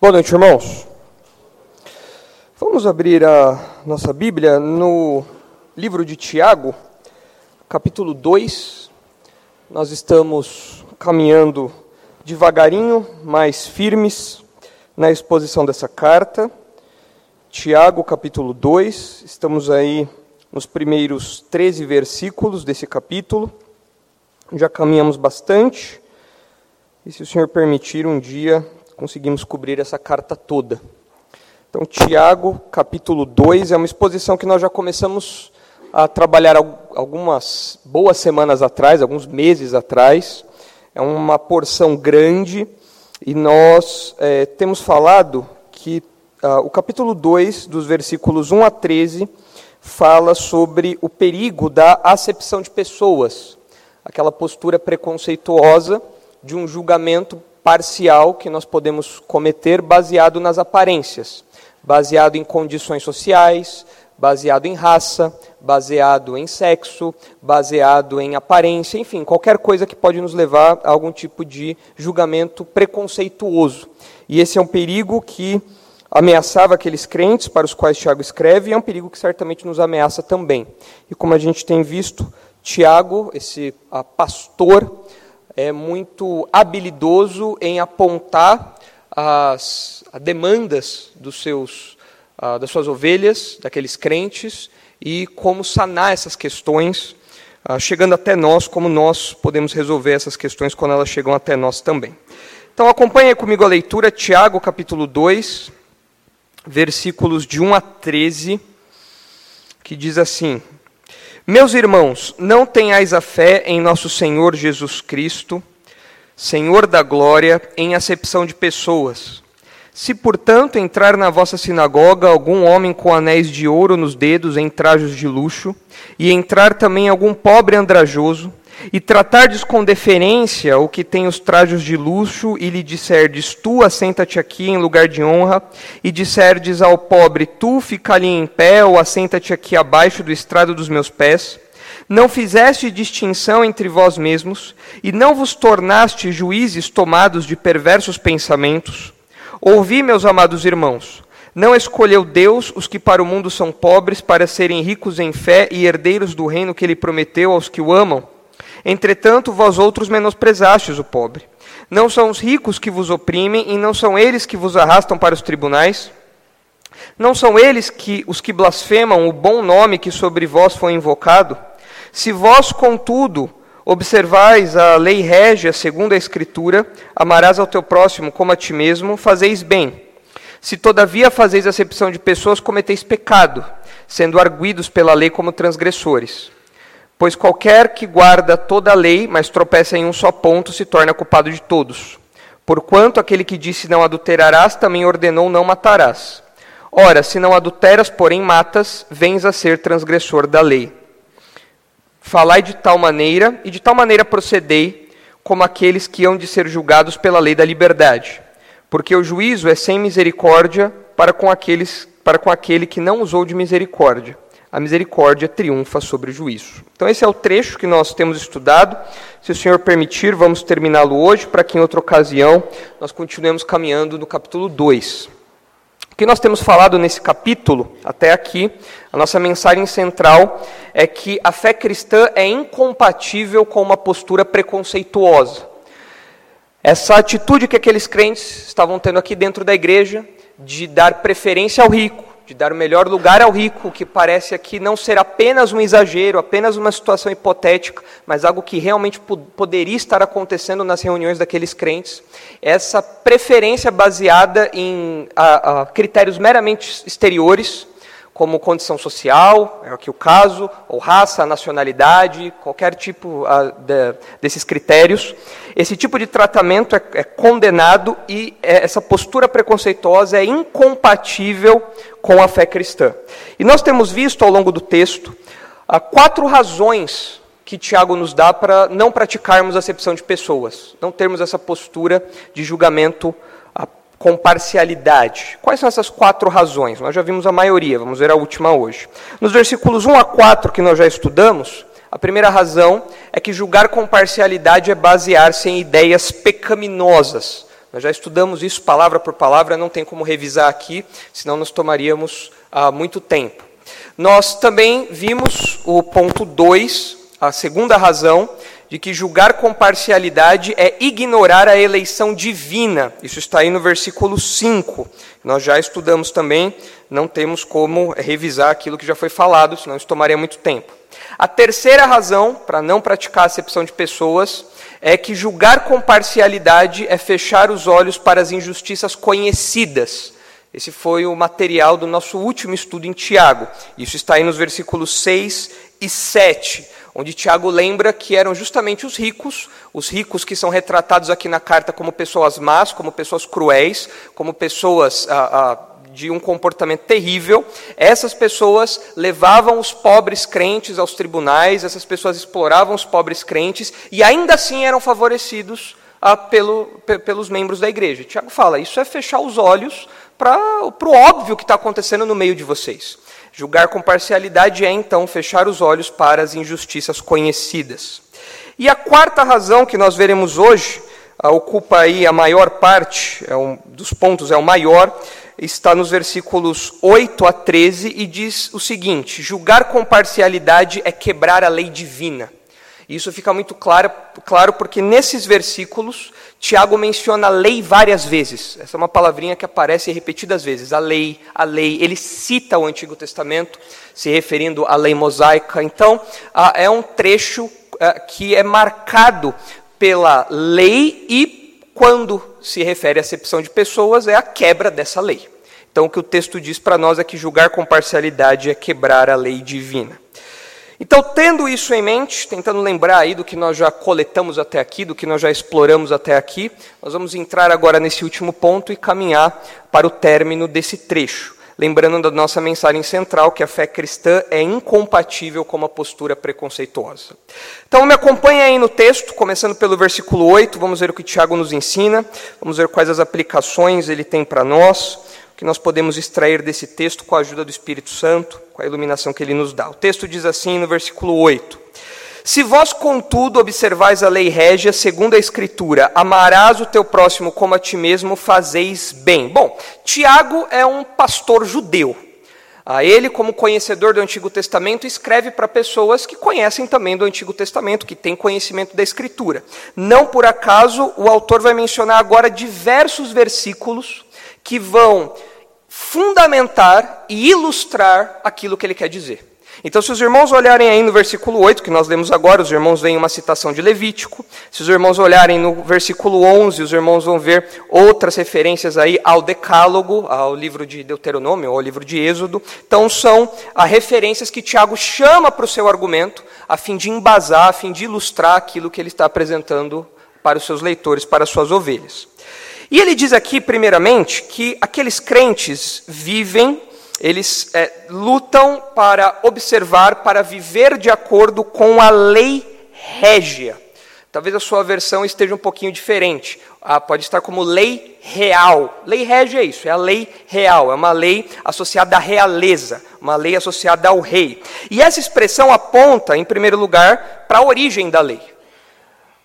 Boa noite, irmãos. Vamos abrir a nossa Bíblia no livro de Tiago, capítulo 2. Nós estamos caminhando devagarinho, mais firmes na exposição dessa carta. Tiago, capítulo 2. Estamos aí nos primeiros 13 versículos desse capítulo. Já caminhamos bastante. E se o Senhor permitir, um dia conseguimos cobrir essa carta toda. Então, Tiago, capítulo 2, é uma exposição que nós já começamos a trabalhar algumas boas semanas atrás, alguns meses atrás. É uma porção grande e nós é, temos falado que ah, o capítulo 2, dos versículos 1 a 13, fala sobre o perigo da acepção de pessoas, aquela postura preconceituosa de um julgamento parcial que nós podemos cometer baseado nas aparências, baseado em condições sociais, baseado em raça, baseado em sexo, baseado em aparência, enfim, qualquer coisa que pode nos levar a algum tipo de julgamento preconceituoso. E esse é um perigo que ameaçava aqueles crentes para os quais Tiago escreve, e é um perigo que certamente nos ameaça também. E como a gente tem visto, Tiago, esse pastor é muito habilidoso em apontar as, as demandas dos seus, uh, das suas ovelhas, daqueles crentes, e como sanar essas questões, uh, chegando até nós, como nós podemos resolver essas questões quando elas chegam até nós também. Então acompanhe comigo a leitura, Tiago capítulo 2, versículos de 1 a 13, que diz assim: meus irmãos, não tenhais a fé em nosso Senhor Jesus Cristo, Senhor da glória, em acepção de pessoas. Se, portanto, entrar na vossa sinagoga algum homem com anéis de ouro nos dedos em trajos de luxo, e entrar também algum pobre andrajoso, e tratardes com deferência o que tem os trajos de luxo, e lhe disserdes, tu assenta-te aqui em lugar de honra, e disserdes ao pobre, tu fica ali em pé, ou assenta-te aqui abaixo do estrado dos meus pés, não fizeste distinção entre vós mesmos, e não vos tornaste juízes tomados de perversos pensamentos. Ouvi, meus amados irmãos, não escolheu Deus os que para o mundo são pobres, para serem ricos em fé e herdeiros do reino que ele prometeu aos que o amam? Entretanto, vós outros menosprezastes o pobre. Não são os ricos que vos oprimem, e não são eles que vos arrastam para os tribunais? Não são eles que os que blasfemam o bom nome que sobre vós foi invocado? Se vós, contudo, observais a lei régia segundo a Escritura, amarás ao teu próximo como a ti mesmo, fazeis bem. Se todavia fazeis acepção de pessoas, cometeis pecado, sendo arguidos pela lei como transgressores. Pois qualquer que guarda toda a lei, mas tropeça em um só ponto, se torna culpado de todos. Porquanto aquele que disse não adulterarás, também ordenou não matarás. Ora, se não adulteras, porém matas, vens a ser transgressor da lei. Falai de tal maneira, e de tal maneira procedei, como aqueles que hão de ser julgados pela lei da liberdade. Porque o juízo é sem misericórdia para com, aqueles, para com aquele que não usou de misericórdia a misericórdia triunfa sobre o juízo. Então, esse é o trecho que nós temos estudado. Se o Senhor permitir, vamos terminá-lo hoje, para que em outra ocasião nós continuemos caminhando no capítulo 2. O que nós temos falado nesse capítulo, até aqui, a nossa mensagem central é que a fé cristã é incompatível com uma postura preconceituosa. Essa atitude que aqueles crentes estavam tendo aqui dentro da igreja, de dar preferência ao rico, de dar o melhor lugar ao rico, que parece aqui não ser apenas um exagero, apenas uma situação hipotética, mas algo que realmente poderia estar acontecendo nas reuniões daqueles crentes. Essa preferência baseada em a, a critérios meramente exteriores, como condição social, é aqui o caso, ou raça, nacionalidade, qualquer tipo uh, de, desses critérios. Esse tipo de tratamento é, é condenado e é, essa postura preconceituosa é incompatível com a fé cristã. E nós temos visto ao longo do texto uh, quatro razões que Tiago nos dá para não praticarmos acepção de pessoas, não termos essa postura de julgamento com parcialidade. Quais são essas quatro razões? Nós já vimos a maioria, vamos ver a última hoje. Nos versículos 1 a 4 que nós já estudamos, a primeira razão é que julgar com parcialidade é basear-se em ideias pecaminosas, Nós já estudamos isso palavra por palavra, não tem como revisar aqui, senão nós tomaríamos ah, muito tempo. Nós também vimos o ponto 2, a segunda razão de que julgar com parcialidade é ignorar a eleição divina. Isso está aí no versículo 5. Nós já estudamos também, não temos como revisar aquilo que já foi falado, senão isso tomaria muito tempo. A terceira razão para não praticar a acepção de pessoas é que julgar com parcialidade é fechar os olhos para as injustiças conhecidas. Esse foi o material do nosso último estudo em Tiago. Isso está aí nos versículos 6 e 7 onde Tiago lembra que eram justamente os ricos, os ricos que são retratados aqui na carta como pessoas más, como pessoas cruéis, como pessoas ah, ah, de um comportamento terrível. Essas pessoas levavam os pobres crentes aos tribunais, essas pessoas exploravam os pobres crentes e ainda assim eram favorecidos ah, pelo, pelos membros da igreja. Tiago fala: isso é fechar os olhos para o óbvio que está acontecendo no meio de vocês. Julgar com parcialidade é, então, fechar os olhos para as injustiças conhecidas. E a quarta razão que nós veremos hoje, ocupa aí a maior parte, é um, dos pontos é o maior, está nos versículos 8 a 13 e diz o seguinte: julgar com parcialidade é quebrar a lei divina. Isso fica muito claro, claro porque nesses versículos Tiago menciona a lei várias vezes. Essa é uma palavrinha que aparece repetidas vezes. A lei, a lei. Ele cita o Antigo Testamento, se referindo à lei mosaica. Então, é um trecho é, que é marcado pela lei e, quando se refere à acepção de pessoas, é a quebra dessa lei. Então, o que o texto diz para nós é que julgar com parcialidade é quebrar a lei divina. Então, tendo isso em mente, tentando lembrar aí do que nós já coletamos até aqui, do que nós já exploramos até aqui, nós vamos entrar agora nesse último ponto e caminhar para o término desse trecho. Lembrando da nossa mensagem central, que a fé cristã é incompatível com uma postura preconceituosa. Então, me acompanhe aí no texto, começando pelo versículo 8, vamos ver o que Tiago nos ensina, vamos ver quais as aplicações ele tem para nós que nós podemos extrair desse texto com a ajuda do Espírito Santo, com a iluminação que ele nos dá. O texto diz assim no versículo 8: Se vós, contudo, observais a lei régia, segundo a Escritura, amarás o teu próximo como a ti mesmo, fazeis bem. Bom, Tiago é um pastor judeu. A ele, como conhecedor do Antigo Testamento, escreve para pessoas que conhecem também do Antigo Testamento, que têm conhecimento da Escritura. Não por acaso, o autor vai mencionar agora diversos versículos que vão fundamentar e ilustrar aquilo que ele quer dizer. Então, se os irmãos olharem aí no versículo 8, que nós lemos agora, os irmãos veem uma citação de Levítico. Se os irmãos olharem no versículo 11, os irmãos vão ver outras referências aí ao Decálogo, ao livro de Deuteronômio, ao livro de Êxodo. Então, são as referências que Tiago chama para o seu argumento, a fim de embasar, a fim de ilustrar aquilo que ele está apresentando para os seus leitores, para as suas ovelhas. E ele diz aqui, primeiramente, que aqueles crentes vivem, eles é, lutam para observar, para viver de acordo com a lei régia. Talvez a sua versão esteja um pouquinho diferente. Ah, pode estar como lei real. Lei régia é isso, é a lei real, é uma lei associada à realeza, uma lei associada ao rei. E essa expressão aponta, em primeiro lugar, para a origem da lei.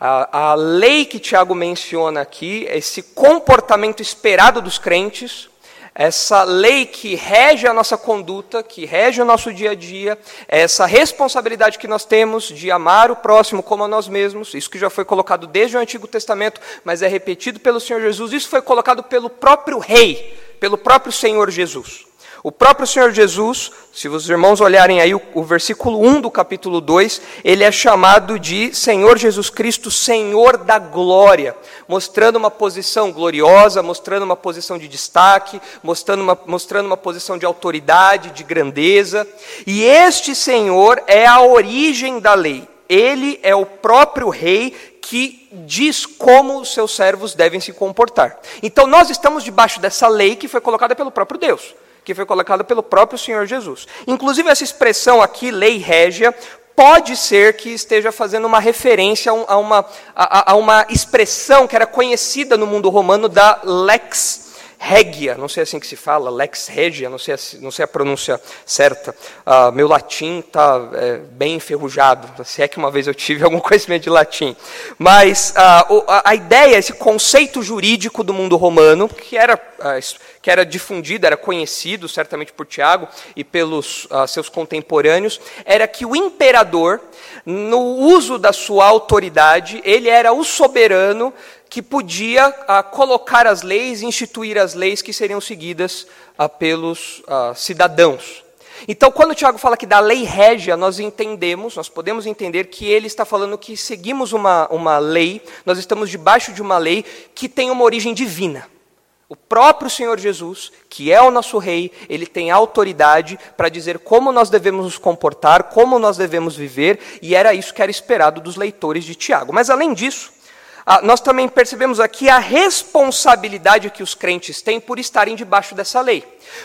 A, a lei que Tiago menciona aqui, esse comportamento esperado dos crentes, essa lei que rege a nossa conduta, que rege o nosso dia a dia, essa responsabilidade que nós temos de amar o próximo como a nós mesmos, isso que já foi colocado desde o Antigo Testamento, mas é repetido pelo Senhor Jesus, isso foi colocado pelo próprio Rei, pelo próprio Senhor Jesus. O próprio Senhor Jesus, se os irmãos olharem aí o, o, versículo 1 do capítulo 2, ele é chamado de Senhor Jesus Cristo, Senhor da glória, mostrando uma posição gloriosa, mostrando uma posição de destaque, mostrando uma, mostrando uma posição de autoridade, de grandeza. E este Senhor é a origem da lei. Ele é o próprio rei que diz como os seus servos devem se comportar. Então nós estamos debaixo dessa lei que foi colocada pelo próprio Deus que foi colocada pelo próprio Senhor Jesus. Inclusive, essa expressão aqui, lei régia, pode ser que esteja fazendo uma referência a uma, a, a uma expressão que era conhecida no mundo romano da lex regia, não sei assim que se fala, lex regia, não sei, não sei a pronúncia certa. Uh, meu latim está é, bem enferrujado, se é que uma vez eu tive algum conhecimento de latim. Mas uh, a, a, ideia, esse conceito jurídico do mundo romano, que era, uh, que era difundido, era conhecido certamente por Tiago e pelos seus contemporâneos, era que o imperador, no uso da sua autoridade, ele era o soberano que podia ah, colocar as leis instituir as leis que seriam seguidas ah, pelos ah, cidadãos. Então, quando o Tiago fala que da lei régia, nós entendemos, nós podemos entender que ele está falando que seguimos uma, uma lei, nós estamos debaixo de uma lei que tem uma origem divina. O próprio Senhor Jesus, que é o nosso Rei, ele tem autoridade para dizer como nós devemos nos comportar, como nós devemos viver, e era isso que era esperado dos leitores de Tiago. Mas além disso, nós também percebemos aqui a responsabilidade que os crentes têm por estarem debaixo dessa lei.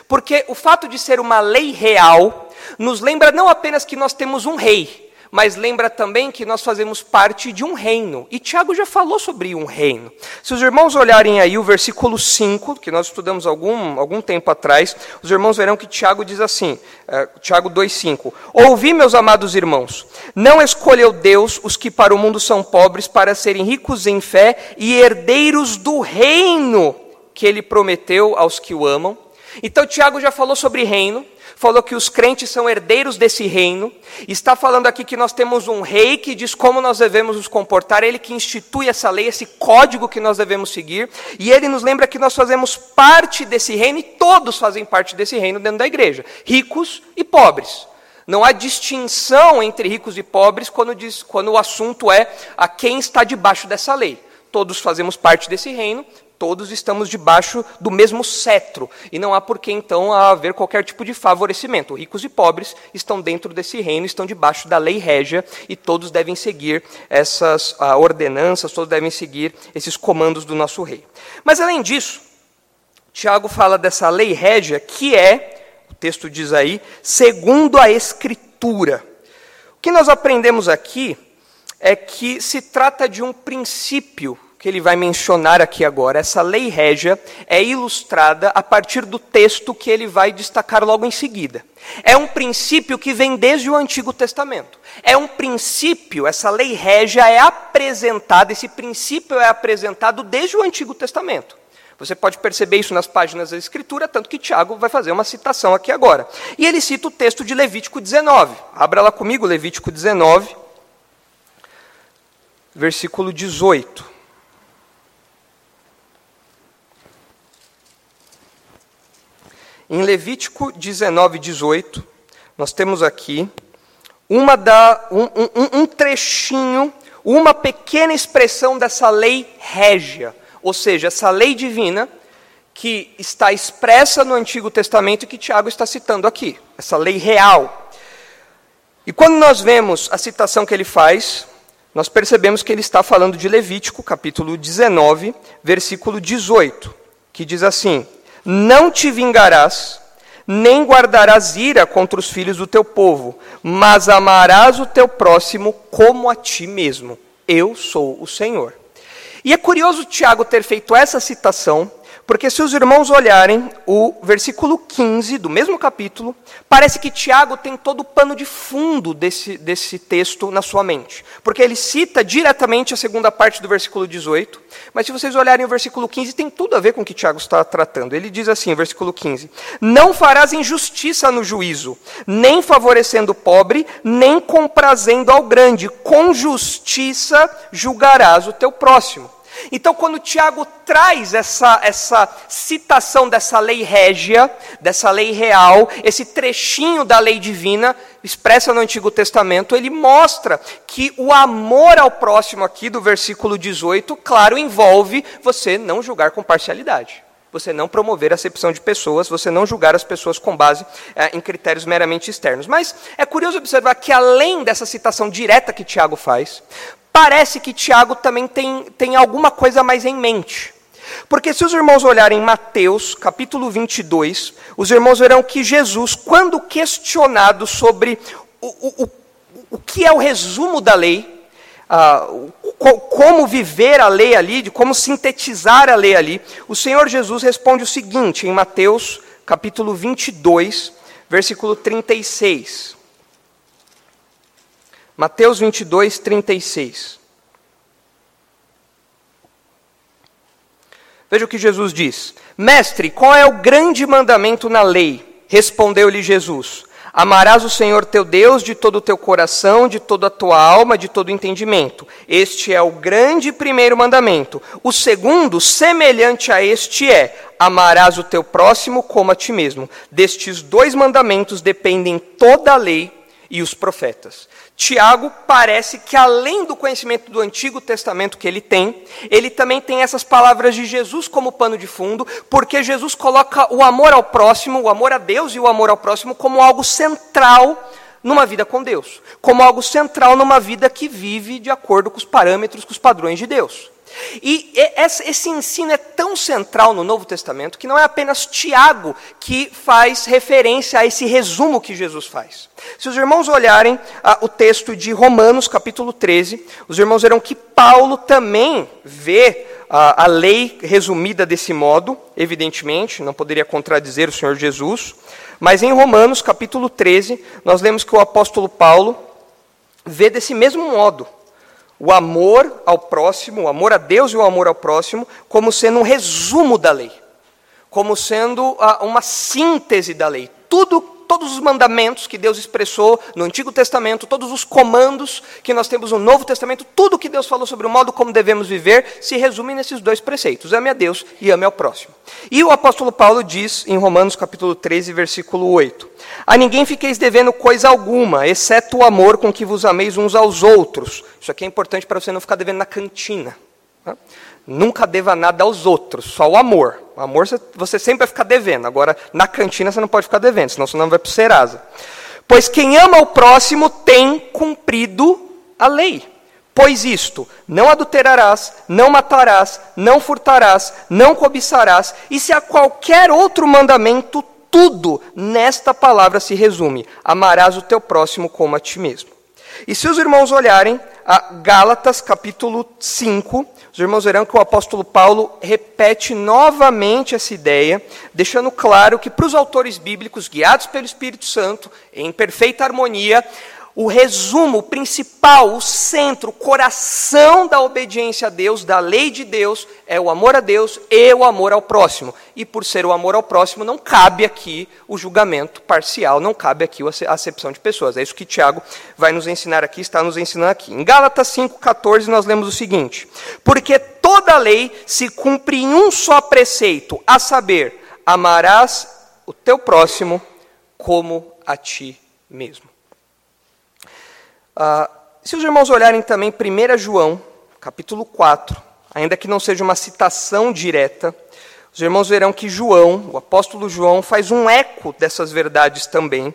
Porque o fato de ser uma lei real nos lembra não apenas que nós temos um rei, mas lembra também que nós fazemos parte de um reino. E Tiago já falou sobre um reino. Se os irmãos olharem aí o versículo 5, que nós estudamos algum, algum tempo atrás, os irmãos verão que Tiago diz assim, uh, Tiago 2,5: Ouvi, meus amados irmãos, não escolheu Deus os que para o mundo são pobres para serem ricos em fé e herdeiros do reino que ele prometeu aos que o amam. Então, Tiago já falou sobre reino, falou que os crentes são herdeiros desse reino, está falando aqui que nós temos um rei que diz como nós devemos nos comportar, ele que institui essa lei, esse código que nós devemos seguir, e ele nos lembra que nós fazemos parte desse reino e todos fazem parte desse reino dentro da igreja, ricos e pobres. Não há distinção entre ricos e pobres quando, diz, quando o assunto é a quem está debaixo dessa lei. Todos fazemos parte desse reino, Todos estamos debaixo do mesmo cetro, e não há por que então haver qualquer tipo de favorecimento. Ricos e pobres estão dentro desse reino, estão debaixo da lei régia, e todos devem seguir essas uh, ordenanças, todos devem seguir esses comandos do nosso rei. Mas além disso, Tiago fala dessa lei régia, que é, o texto diz aí, segundo a Escritura. O que nós aprendemos aqui é que se trata de um princípio que ele vai mencionar aqui agora, essa lei régia, é ilustrada a partir do texto que ele vai destacar logo em seguida. É um princípio que vem desde o Antigo Testamento. É um princípio, essa lei régia é apresentada, esse princípio é apresentado desde o Antigo Testamento. Você pode perceber isso nas páginas da Escritura, tanto que Tiago vai fazer uma citação aqui agora. E ele cita o texto de Levítico 19. Abra lá comigo, Levítico 19, versículo 18. Em Levítico 19, 18, nós temos aqui uma da, um, um, um trechinho, uma pequena expressão dessa lei régia, ou seja, essa lei divina que está expressa no Antigo Testamento e que Tiago está citando aqui, essa lei real. E quando nós vemos a citação que ele faz, nós percebemos que ele está falando de Levítico, capítulo 19, versículo 18, que diz assim: não te vingarás, nem guardarás ira contra os filhos do teu povo, mas amarás o teu próximo como a ti mesmo. Eu sou o Senhor. E é curioso Tiago ter feito essa citação, porque se os irmãos olharem o versículo 15 do mesmo capítulo, parece que Tiago tem todo o pano de fundo desse, desse texto na sua mente. Porque ele cita diretamente a segunda parte do versículo 18, mas se vocês olharem o versículo 15, tem tudo a ver com o que Tiago está tratando. Ele diz assim, versículo 15: Não farás injustiça no juízo, nem favorecendo o pobre, nem comprazendo ao grande, com justiça julgarás o teu próximo. Então, quando Tiago traz essa, essa citação dessa lei régia, dessa lei real, esse trechinho da lei divina, expressa no Antigo Testamento, ele mostra que o amor ao próximo, aqui do versículo 18, claro, envolve você não julgar com parcialidade. Você não promover a acepção de pessoas, você não julgar as pessoas com base é, em critérios meramente externos. Mas é curioso observar que, além dessa citação direta que Tiago faz, parece que Tiago também tem, tem alguma coisa mais em mente. Porque se os irmãos olharem Mateus, capítulo 22, os irmãos verão que Jesus, quando questionado sobre o, o, o, que é o resumo da lei, uh, co como viver a lei ali, de como sintetizar a lei ali, o Senhor Jesus responde o seguinte em Mateus capítulo 22, versículo 36. Mateus 22, 36. Veja o que Jesus diz: Mestre, qual é o grande mandamento na lei? Respondeu-lhe Jesus: Amarás o Senhor teu Deus de todo o teu coração, de toda a tua alma, de todo o entendimento. Este é o grande primeiro mandamento. O segundo, semelhante a este, é: Amarás o teu próximo como a ti mesmo. Destes dois mandamentos dependem toda a lei e os profetas. Tiago parece que, além do conhecimento do Antigo Testamento que ele tem, ele também tem essas palavras de Jesus como pano de fundo, porque Jesus coloca o amor ao próximo, o amor a Deus e o amor ao próximo como algo central numa vida com Deus, como algo central numa vida que vive de acordo com os parâmetros, com os padrões de Deus. E esse ensino é tão central no Novo Testamento que não é apenas Tiago que faz referência a esse resumo que Jesus faz. Se os irmãos olharem ah, o texto de Romanos, capítulo 13, os irmãos verão que Paulo também vê ah, a lei resumida desse modo, evidentemente, não poderia contradizer o Senhor Jesus, mas em Romanos, capítulo 13, nós lemos que o apóstolo Paulo vê desse mesmo modo o amor ao próximo, o amor a Deus e o amor ao próximo, como sendo um resumo da lei, como sendo uh, uma síntese da lei. Tudo, todos os mandamentos que Deus expressou no Antigo Testamento, todos os comandos que nós temos no Novo Testamento, tudo que Deus falou sobre o modo como devemos viver, se resume nesses dois preceitos: ame a Deus e ame ao próximo. E o apóstolo Paulo diz em Romanos capítulo 13, versículo 8: A ninguém fiqueis devendo coisa alguma, exceto o amor com que vos ameis uns aos outros. Isso aqui é importante para você não ficar devendo na cantina. Tá? Nunca deva nada aos outros, só o amor. Amor você sempre vai ficar devendo. Agora, na cantina você não pode ficar devendo, senão você não vai para o Serasa. Pois quem ama o próximo tem cumprido a lei. Pois isto, não adulterarás, não matarás, não furtarás, não cobiçarás, e se há qualquer outro mandamento, tudo nesta palavra se resume: amarás o teu próximo como a ti mesmo. E se os irmãos olharem a Gálatas capítulo 5, os irmãos verão que o apóstolo Paulo repete novamente essa ideia, deixando claro que para os autores bíblicos, guiados pelo Espírito Santo, em perfeita harmonia, o resumo, o principal, o centro, o coração da obediência a Deus, da lei de Deus, é o amor a Deus e o amor ao próximo. E por ser o amor ao próximo, não cabe aqui o julgamento parcial, não cabe aqui a acepção de pessoas. É isso que Tiago vai nos ensinar aqui, está nos ensinando aqui. Em Gálatas 5,14, nós lemos o seguinte: Porque toda lei se cumpre em um só preceito, a saber, amarás o teu próximo como a ti mesmo. Ah, se os irmãos olharem também 1 João, capítulo 4, ainda que não seja uma citação direta, os irmãos verão que João, o apóstolo João, faz um eco dessas verdades também,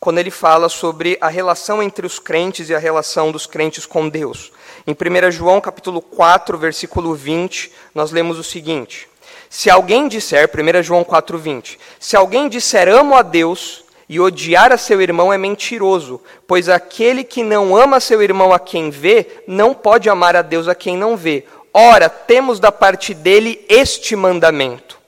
quando ele fala sobre a relação entre os crentes e a relação dos crentes com Deus. Em 1 João, capítulo 4, versículo 20, nós lemos o seguinte: Se alguém disser, 1 João 4, 20, se alguém disser amo a Deus e odiar a seu irmão é mentiroso, pois aquele que não ama seu irmão a quem vê, não pode amar a Deus a quem não vê. Ora, temos da parte dele este mandamento: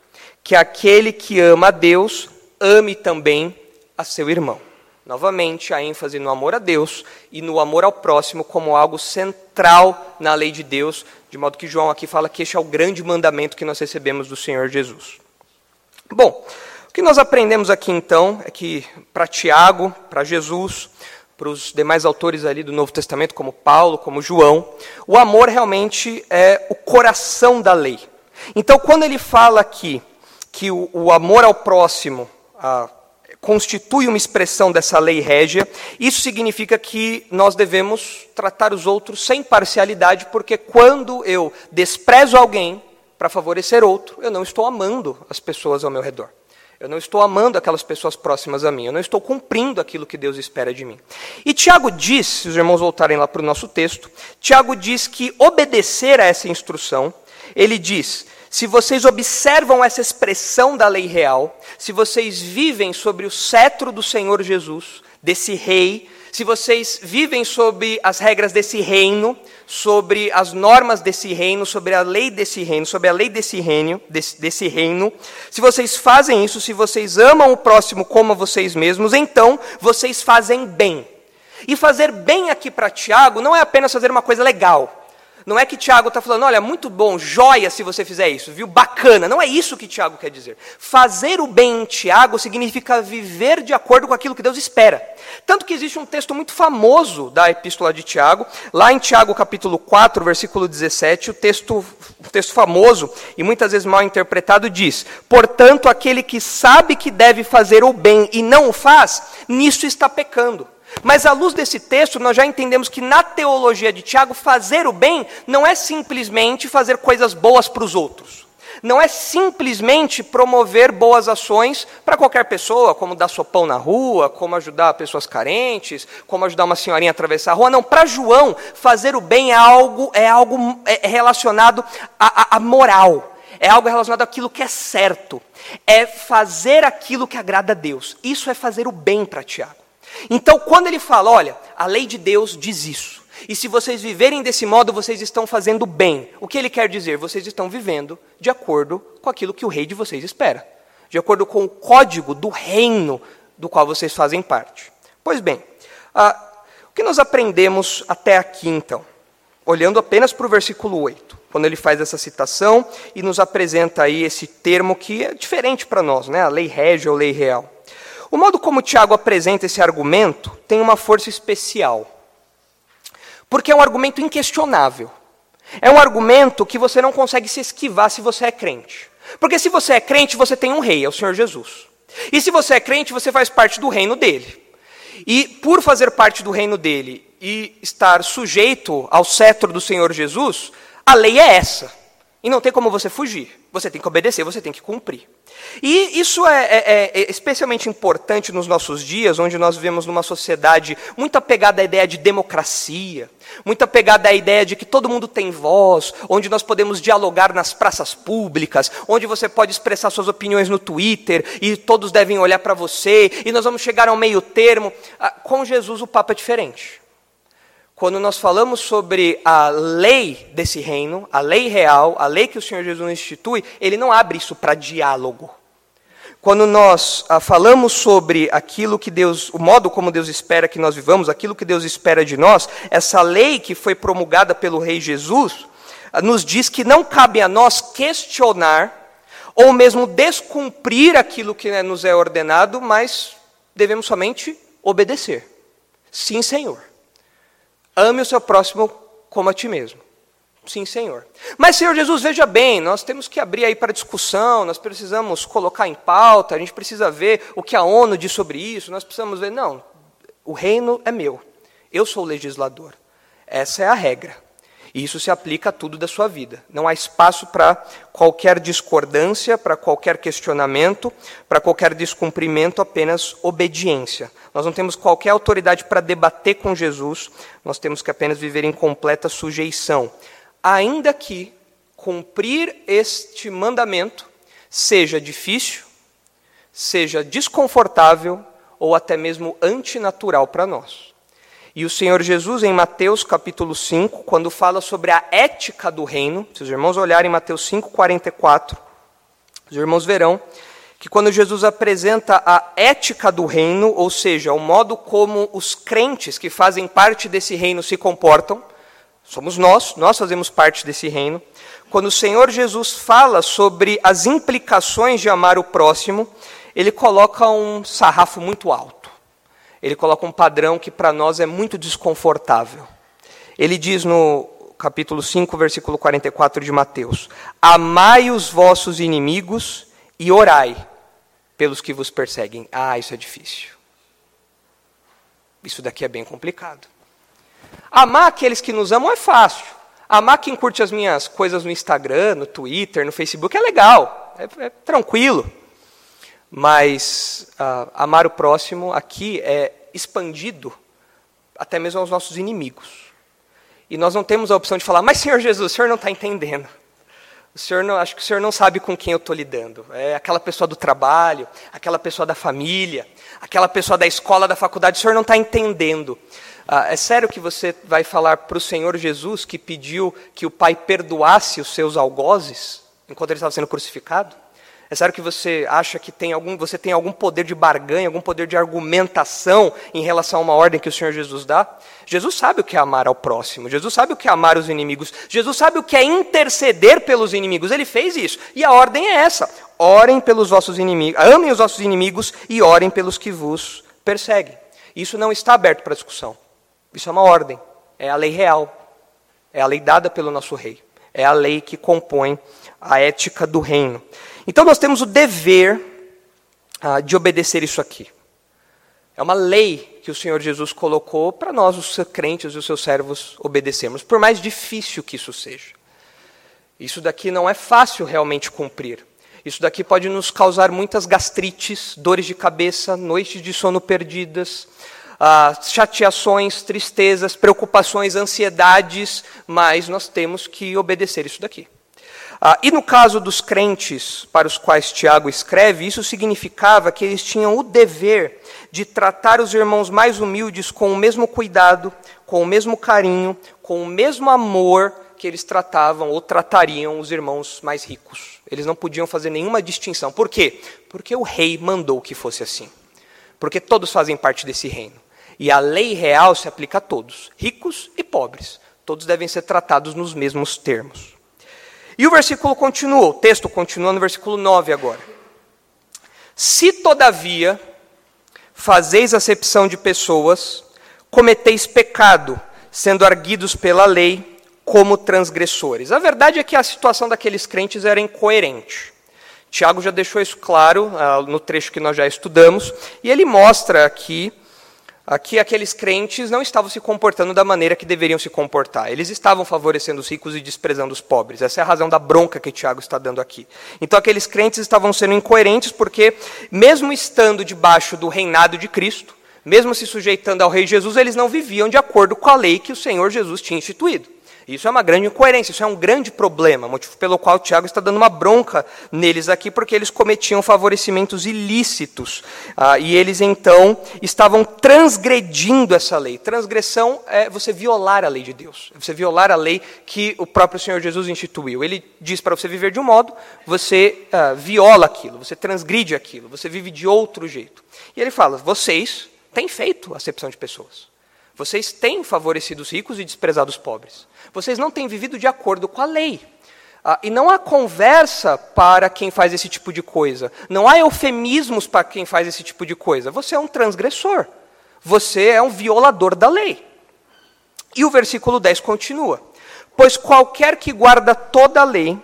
que aquele que ama a Deus, ame também a seu irmão. Novamente, a ênfase no amor a Deus e no amor ao próximo como algo central na lei de Deus, de modo que João aqui fala que este é o grande mandamento que nós recebemos do Senhor Jesus. Bom, o que nós aprendemos aqui então é que para Tiago, para Jesus, para os demais autores ali do Novo Testamento, como Paulo, como João, o amor realmente é o coração da lei. Então, quando ele fala aqui que o, o amor ao próximo constitui uma expressão dessa lei régia, isso significa que nós devemos tratar os outros sem parcialidade, porque quando eu desprezo alguém para favorecer outro, eu não estou amando as pessoas ao meu redor. Eu não estou amando aquelas pessoas próximas a mim. Eu não estou cumprindo aquilo que Deus espera de mim. E Tiago diz, se os irmãos voltarem lá para o nosso texto, Tiago diz que obedecer a essa instrução, ele diz: se vocês observam essa expressão da lei real, se vocês vivem sobre o cetro do Senhor Jesus, desse rei, se vocês vivem sob as regras desse reino, sobre as normas desse reino, sobre a lei desse reino, sobre a lei desse reino, desse, desse reino, se vocês fazem isso, se vocês amam o próximo como vocês mesmos, então vocês fazem bem. E fazer bem aqui para Tiago não é apenas fazer uma coisa legal. Não é que Tiago está falando, olha, muito bom, joia se você fizer isso, viu? Bacana. Não é isso que Tiago quer dizer. Fazer o bem em Tiago significa viver de acordo com aquilo que Deus espera. Tanto que existe um texto muito famoso da epístola de Tiago, lá em Tiago capítulo 4, versículo 17, o texto, o texto famoso e muitas vezes mal interpretado diz: Portanto, aquele que sabe que deve fazer o bem e não o faz, nisso está pecando. Mas à luz desse texto, nós já entendemos que na teologia de Tiago, fazer o bem não é simplesmente fazer coisas boas para os outros. Não é simplesmente promover boas ações para qualquer pessoa, como dar sopão na rua, como ajudar pessoas carentes, como ajudar uma senhorinha a atravessar a rua. Não, para João, fazer o bem é algo, é algo é relacionado à, à moral, é algo relacionado àquilo que é certo, é fazer aquilo que agrada a Deus. Isso é fazer o bem para Tiago. Então, quando ele fala, olha, a lei de Deus diz isso, e se vocês viverem desse modo, vocês estão fazendo bem. O que ele quer dizer? Vocês estão vivendo de acordo com aquilo que o rei de vocês espera, de acordo com o código do reino do qual vocês fazem parte. Pois bem, ah, o que nós aprendemos até aqui então? Olhando apenas para o versículo 8, quando ele faz essa citação e nos apresenta aí esse termo que é diferente para nós, né? a lei régia ou lei real. O modo como Tiago apresenta esse argumento tem uma força especial. Porque é um argumento inquestionável. É um argumento que você não consegue se esquivar se você é crente. Porque se você é crente, você tem um rei, é o Senhor Jesus. E se você é crente, você faz parte do reino dele. E por fazer parte do reino dele e estar sujeito ao cetro do Senhor Jesus, a lei é essa. E não tem como você fugir. Você tem que obedecer, você tem que cumprir. E isso é, é, é, especialmente importante nos nossos dias, onde nós vivemos numa sociedade muito apegada à ideia de democracia, muito apegada à ideia de que todo mundo tem voz, onde nós podemos dialogar nas praças públicas, onde você pode expressar suas opiniões no Twitter e todos devem olhar para você, e nós vamos chegar ao meio termo. Ah, com Jesus o papo é diferente quando nós falamos sobre a lei desse reino, a lei real, a lei que o Senhor Jesus institui, ele não abre isso para diálogo. Quando nós ah, falamos sobre aquilo que Deus, o modo como Deus espera que nós vivamos, aquilo que Deus espera de nós, essa lei que foi promulgada pelo Rei Jesus, ah, nos diz que não cabe a nós questionar ou mesmo descumprir aquilo que né, nos é ordenado, mas devemos somente obedecer. Sim, Senhor. Ame o seu próximo como a ti mesmo. Sim, Senhor. Mas, Senhor Jesus, veja bem, nós temos que abrir aí para discussão, nós precisamos colocar em pauta, a gente precisa ver o que a ONU diz sobre isso, nós precisamos ver. Não, o reino é meu, eu sou o legislador. Essa é a regra. E isso se aplica a tudo da sua vida. Não há espaço para qualquer discordância, para qualquer questionamento, para qualquer descumprimento, apenas obediência. Nós não temos qualquer autoridade para debater com Jesus, nós temos que apenas viver em completa sujeição. Ainda que cumprir este mandamento seja difícil, seja desconfortável ou até mesmo antinatural para nós. E o Senhor Jesus, em Mateus capítulo 5, quando fala sobre a ética do reino, se os irmãos olharem Mateus 5, 44, os irmãos verão que quando Jesus apresenta a ética do reino, ou seja, o modo como os crentes que fazem parte desse reino se comportam, somos nós, nós fazemos parte desse reino. Quando o Senhor Jesus fala sobre as implicações de amar o próximo, ele coloca um sarrafo muito alto ele coloca um padrão que para nós é muito desconfortável. Ele diz no capítulo 5, versículo 44 de Mateus: Amai os vossos inimigos e orai pelos que vos perseguem. Ah, isso é difícil. Isso daqui é bem complicado. Amar aqueles que nos amam é fácil. Amar quem curte as minhas coisas no Instagram, no Twitter, no Facebook é legal, é, é tranquilo. Mas uh, amar o próximo aqui é expandido até mesmo aos nossos inimigos. E nós não temos a opção de falar, mas Senhor Jesus, o Senhor não está entendendo. O senhor não, acho que o senhor não sabe com quem eu estou lidando. É aquela pessoa do trabalho, aquela pessoa da família, aquela pessoa da escola, da faculdade. O senhor não está entendendo. Ah, é sério que você vai falar para o Senhor Jesus que pediu que o Pai perdoasse os seus algozes enquanto ele estava sendo crucificado? É sério que você acha que tem algum, você tem algum poder de barganha, algum poder de argumentação em relação a uma ordem que o Senhor Jesus dá? Jesus sabe o que é amar ao próximo, Jesus sabe o que é amar os inimigos, Jesus sabe o que é interceder pelos inimigos, ele fez isso. E a ordem é essa: orem pelos vossos inimigos, amem os vossos inimigos e orem pelos que vos perseguem. Isso não está aberto para discussão. Isso é uma ordem, é a lei real, é a lei dada pelo nosso rei, é a lei que compõe a ética do reino. Então nós temos o dever ah, de obedecer isso aqui. É uma lei que o Senhor Jesus colocou para nós, os crentes e os seus servos, obedecermos, por mais difícil que isso seja. Isso daqui não é fácil realmente cumprir. Isso daqui pode nos causar muitas gastrites, dores de cabeça, noites de sono perdidas, ah, chateações, tristezas, preocupações, ansiedades, mas nós temos que obedecer isso daqui. Ah, e no caso dos crentes para os quais Tiago escreve, isso significava que eles tinham o dever de tratar os irmãos mais humildes com o mesmo cuidado, com o mesmo carinho, com o mesmo amor que eles tratavam ou tratariam os irmãos mais ricos. Eles não podiam fazer nenhuma distinção. Por quê? Porque o rei mandou que fosse assim. Porque todos fazem parte desse reino. E a lei real se aplica a todos, ricos e pobres. Todos devem ser tratados nos mesmos termos. E o versículo continua, o texto continua no versículo 9 agora. Se todavia fazeis acepção de pessoas, cometeis pecado, sendo arguidos pela lei como transgressores. A verdade é que a situação daqueles crentes era incoerente. Tiago já deixou isso claro uh, no trecho que nós já estudamos, e ele mostra aqui Aqui, aqueles crentes não estavam se comportando da maneira que deveriam se comportar. Eles estavam favorecendo os ricos e desprezando os pobres. Essa é a razão da bronca que Tiago está dando aqui. Então, aqueles crentes estavam sendo incoerentes porque, mesmo estando debaixo do reinado de Cristo, mesmo se sujeitando ao Rei Jesus, eles não viviam de acordo com a lei que o Senhor Jesus tinha instituído. Isso é uma grande incoerência, isso é um grande problema, motivo pelo qual o Tiago está dando uma bronca neles aqui, porque eles cometiam favorecimentos ilícitos. Ah, e eles então estavam transgredindo essa lei. Transgressão é você violar a lei de Deus, você violar a lei que o próprio Senhor Jesus instituiu. Ele diz para você viver de um modo, você ah, viola aquilo, você transgride aquilo, você vive de outro jeito. E ele fala: vocês têm feito acepção de pessoas. Vocês têm favorecido os ricos e desprezado os pobres. Vocês não têm vivido de acordo com a lei. Ah, e não há conversa para quem faz esse tipo de coisa. Não há eufemismos para quem faz esse tipo de coisa. Você é um transgressor. Você é um violador da lei. E o versículo 10 continua: Pois qualquer que guarda toda a lei,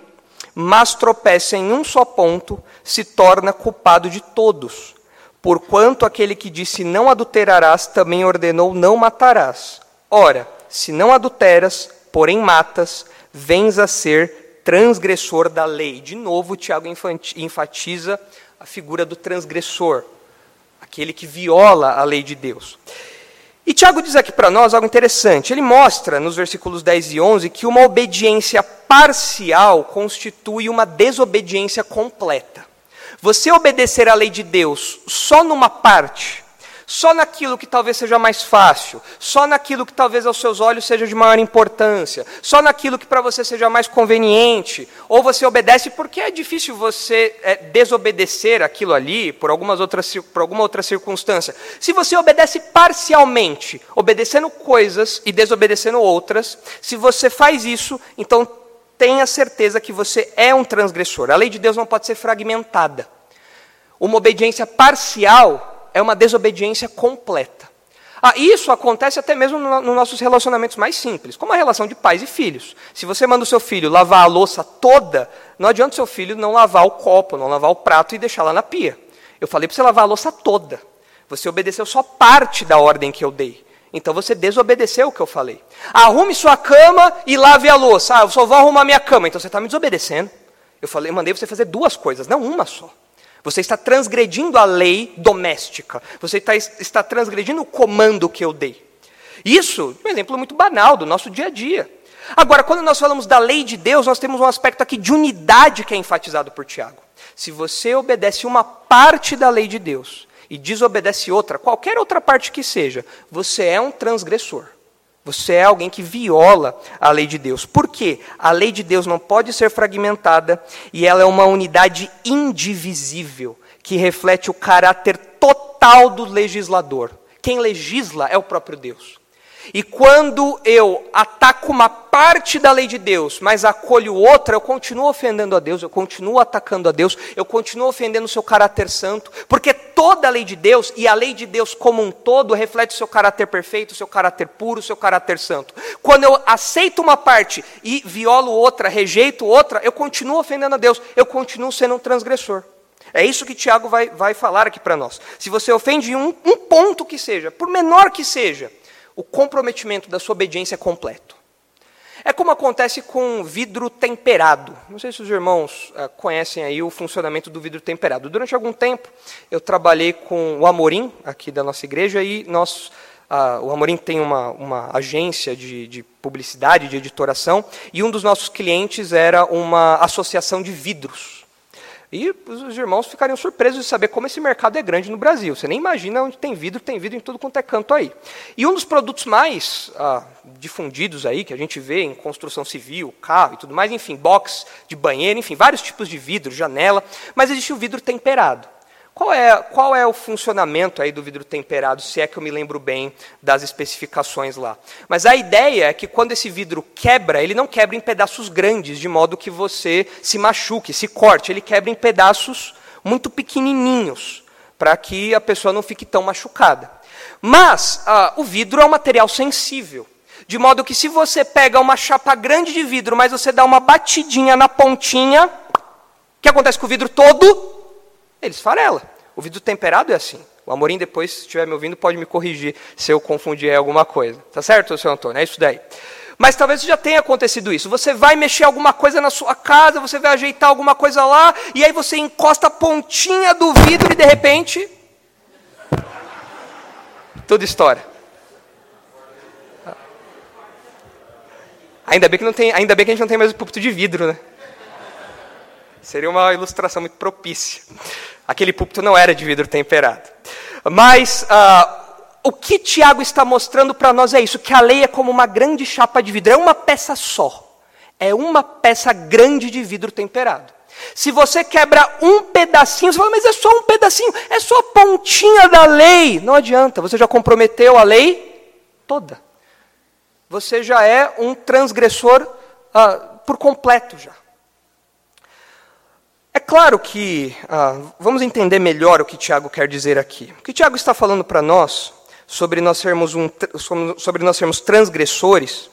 mas tropeça em um só ponto, se torna culpado de todos. Porquanto aquele que disse não adulterarás também ordenou não matarás. Ora, se não adulteras, porém matas, vens a ser transgressor da lei. De novo, Tiago enfatiza a figura do transgressor, aquele que viola a lei de Deus. E Tiago diz aqui para nós algo interessante. Ele mostra nos versículos 10 e 11 que uma obediência parcial constitui uma desobediência completa. Você obedecer à lei de Deus só numa parte, só naquilo que talvez seja mais fácil, só naquilo que talvez aos seus olhos seja de maior importância, só naquilo que para você seja mais conveniente, ou você obedece porque é difícil você é, desobedecer aquilo ali por, algumas outras, por alguma outra circunstância. Se você obedece parcialmente, obedecendo coisas e desobedecendo outras, se você faz isso, então tenha certeza que você é um transgressor. A lei de Deus não pode ser fragmentada. Uma obediência parcial é uma desobediência completa. Ah, isso acontece até mesmo nos no nossos relacionamentos mais simples, como a relação de pais e filhos. Se você manda o seu filho lavar a louça toda, não adianta o seu filho não lavar o copo, não lavar o prato e deixar lá na pia. Eu falei para você lavar a louça toda. Você obedeceu só parte da ordem que eu dei. Então você desobedeceu o que eu falei. Arrume sua cama e lave a louça. Ah, eu só vou arrumar minha cama. Então você está me desobedecendo. Eu falei, mandei você fazer duas coisas, não uma só. Você está transgredindo a lei doméstica. Você está, está transgredindo o comando que eu dei. Isso, um exemplo muito banal do nosso dia a dia. Agora, quando nós falamos da lei de Deus, nós temos um aspecto aqui de unidade que é enfatizado por Tiago. Se você obedece uma parte da lei de Deus e desobedece outra, qualquer outra parte que seja, você é um transgressor. Você é alguém que viola a lei de Deus. Por quê? A lei de Deus não pode ser fragmentada e ela é uma unidade indivisível que reflete o caráter total do legislador. Quem legisla é o próprio Deus. E quando eu ataco uma parte da lei de Deus, mas acolho outra, eu continuo ofendendo a Deus, eu continuo atacando a Deus, eu continuo ofendendo o seu caráter santo, porque toda a lei de Deus e a lei de Deus como um todo reflete o seu caráter perfeito, o seu caráter puro, o seu caráter santo. Quando eu aceito uma parte e violo outra, rejeito outra, eu continuo ofendendo a Deus, eu continuo sendo um transgressor. É isso que Tiago vai, vai falar aqui para nós. Se você ofende um, um ponto que seja, por menor que seja, o comprometimento da sua obediência é completo. É como acontece com vidro temperado. Não sei se os irmãos uh, conhecem aí o funcionamento do vidro temperado. Durante algum tempo, eu trabalhei com o Amorim, aqui da nossa igreja, e nós, uh, o Amorim tem uma, uma agência de, de publicidade, de editoração, e um dos nossos clientes era uma associação de vidros. E os irmãos ficariam surpresos de saber como esse mercado é grande no Brasil. Você nem imagina onde tem vidro, tem vidro em tudo quanto é canto aí. E um dos produtos mais ah, difundidos aí, que a gente vê em construção civil, carro e tudo mais, enfim, box de banheiro, enfim, vários tipos de vidro, janela, mas existe o vidro temperado. Qual é, qual é o funcionamento aí do vidro temperado, se é que eu me lembro bem das especificações lá? Mas a ideia é que quando esse vidro quebra, ele não quebra em pedaços grandes, de modo que você se machuque, se corte. Ele quebra em pedaços muito pequenininhos, para que a pessoa não fique tão machucada. Mas ah, o vidro é um material sensível. De modo que se você pega uma chapa grande de vidro, mas você dá uma batidinha na pontinha, o que acontece com o vidro todo? Ele esfarela. O vidro temperado é assim. O Amorim, depois, se estiver me ouvindo, pode me corrigir se eu confundir alguma coisa. Tá certo, seu Antônio? É isso daí. Mas talvez já tenha acontecido isso. Você vai mexer alguma coisa na sua casa, você vai ajeitar alguma coisa lá, e aí você encosta a pontinha do vidro e de repente. Tudo história. Ainda bem que, não tem, ainda bem que a gente não tem mais o púlpito de vidro, né? Seria uma ilustração muito propícia. Aquele púlpito não era de vidro temperado. Mas uh, o que Tiago está mostrando para nós é isso: que a lei é como uma grande chapa de vidro, é uma peça só. É uma peça grande de vidro temperado. Se você quebra um pedacinho, você fala, mas é só um pedacinho, é só a pontinha da lei. Não adianta, você já comprometeu a lei toda. Você já é um transgressor uh, por completo já. Claro que ah, vamos entender melhor o que Tiago quer dizer aqui. O que Tiago está falando para nós sobre nós sermos, um, sobre nós sermos transgressores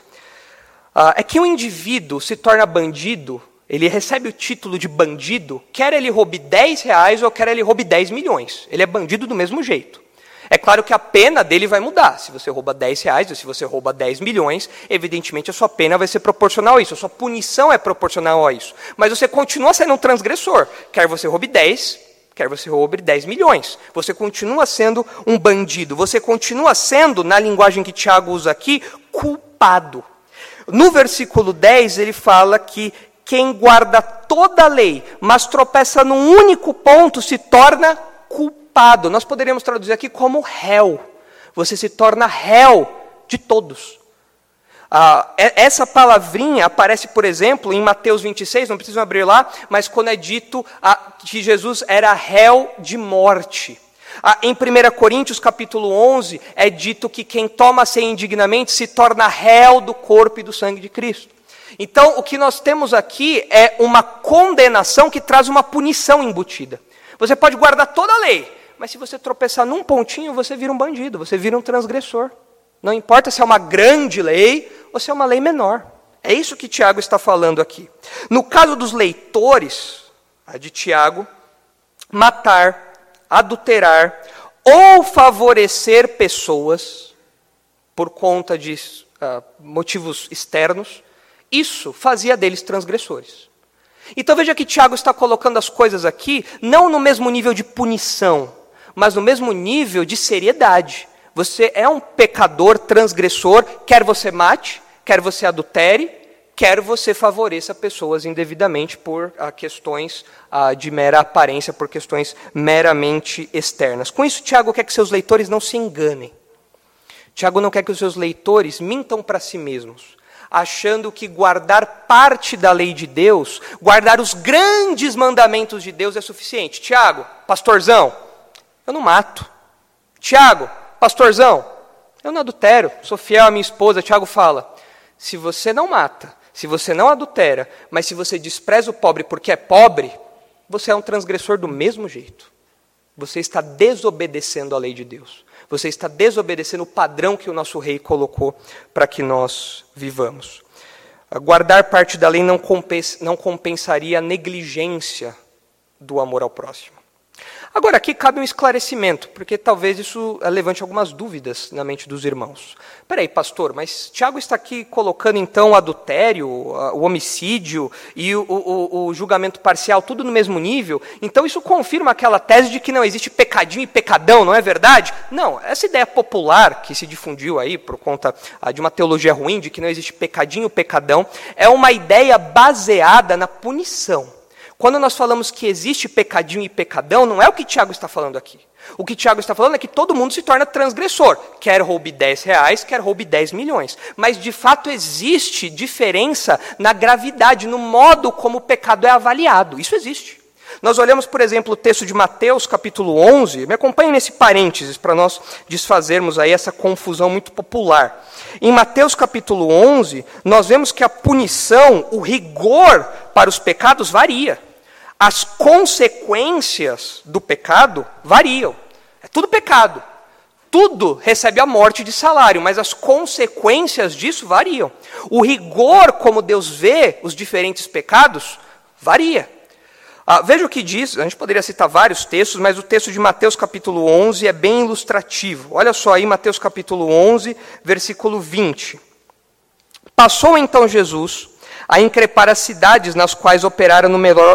ah, é que um indivíduo se torna bandido, ele recebe o título de bandido, quer ele roube 10 reais ou quer ele roube 10 milhões. Ele é bandido do mesmo jeito. É claro que a pena dele vai mudar. Se você rouba 10 reais ou se você rouba 10 milhões, evidentemente a sua pena vai ser proporcional a isso, a sua punição é proporcional a isso. Mas você continua sendo um transgressor. Quer você roube 10, quer você roube 10 milhões. Você continua sendo um bandido. Você continua sendo, na linguagem que Tiago usa aqui, culpado. No versículo 10, ele fala que quem guarda toda a lei, mas tropeça num único ponto, se torna culpado culpado. Nós poderíamos traduzir aqui como réu. Você se torna réu de todos. Ah, essa palavrinha aparece, por exemplo, em Mateus 26, não precisam abrir lá, mas quando é dito ah, que Jesus era réu de morte. Ah, em 1 Coríntios capítulo 11, é dito que quem toma sem indignamente se torna réu do corpo e do sangue de Cristo. Então, o que nós temos aqui é uma condenação que traz uma punição embutida. Você pode guardar toda a lei, mas se você tropeçar num pontinho, você vira um bandido, você vira um transgressor. Não importa se é uma grande lei ou se é uma lei menor. É isso que Tiago está falando aqui. No caso dos leitores, a de Tiago, matar, adulterar ou favorecer pessoas por conta de uh, motivos externos, isso fazia deles transgressores. Então veja que Tiago está colocando as coisas aqui não no mesmo nível de punição, mas no mesmo nível de seriedade. Você é um pecador, transgressor, quer você mate, quer você adultere, quer você favoreça pessoas indevidamente por ah, questões ah, de mera aparência, por questões meramente externas. Com isso, Tiago quer que seus leitores não se enganem. Tiago não quer que os seus leitores mintam para si mesmos, achando que guardar parte da lei de Deus, guardar os grandes mandamentos de Deus é suficiente. Tiago, pastorzão, eu não mato. Tiago, pastorzão, eu não adultero, sou fiel à minha esposa. Tiago fala: se você não mata, se você não adultera, mas se você despreza o pobre porque é pobre, você é um transgressor do mesmo jeito. Você está desobedecendo a lei de Deus. Você está desobedecendo o padrão que o nosso rei colocou para que nós vivamos. Guardar parte da lei não, compens não compensaria a negligência do amor ao próximo. Agora, aqui cabe um esclarecimento, porque talvez isso levante algumas dúvidas na mente dos irmãos. Peraí, pastor, mas Tiago está aqui colocando então o adultério, o homicídio e o, o, o, julgamento parcial tudo no mesmo nível? Então isso confirma aquela tese de que não existe pecadinho e pecadão, não é verdade? Não, essa ideia popular que se difundiu aí por conta ah, de uma teologia ruim, de que não existe pecadinho e pecadão, é uma ideia baseada na punição. Quando nós falamos que existe pecadinho e pecadão, não é o que Tiago está falando aqui. O que Tiago está falando é que todo mundo se torna transgressor. Quer roube 10 reais, quer roube 10 milhões. Mas, de fato, existe diferença na gravidade, no modo como o pecado é avaliado. Isso existe. Nós olhamos, por exemplo, o texto de Mateus, capítulo 11. Me acompanhe nesse parênteses para nós desfazermos aí essa confusão muito popular. Em Mateus, capítulo 11, nós vemos que a punição, o rigor para os pecados varia as consequências do pecado variam. É tudo pecado. Tudo recebe a morte de salário, mas as consequências disso variam. O rigor, como Deus vê os diferentes pecados, varia. Ah, veja o que diz, a gente poderia citar vários textos, mas o texto de Mateus capítulo 11 é bem ilustrativo. Olha só aí, Mateus capítulo 11, versículo 20. Passou então Jesus a increpar as cidades nas quais operaram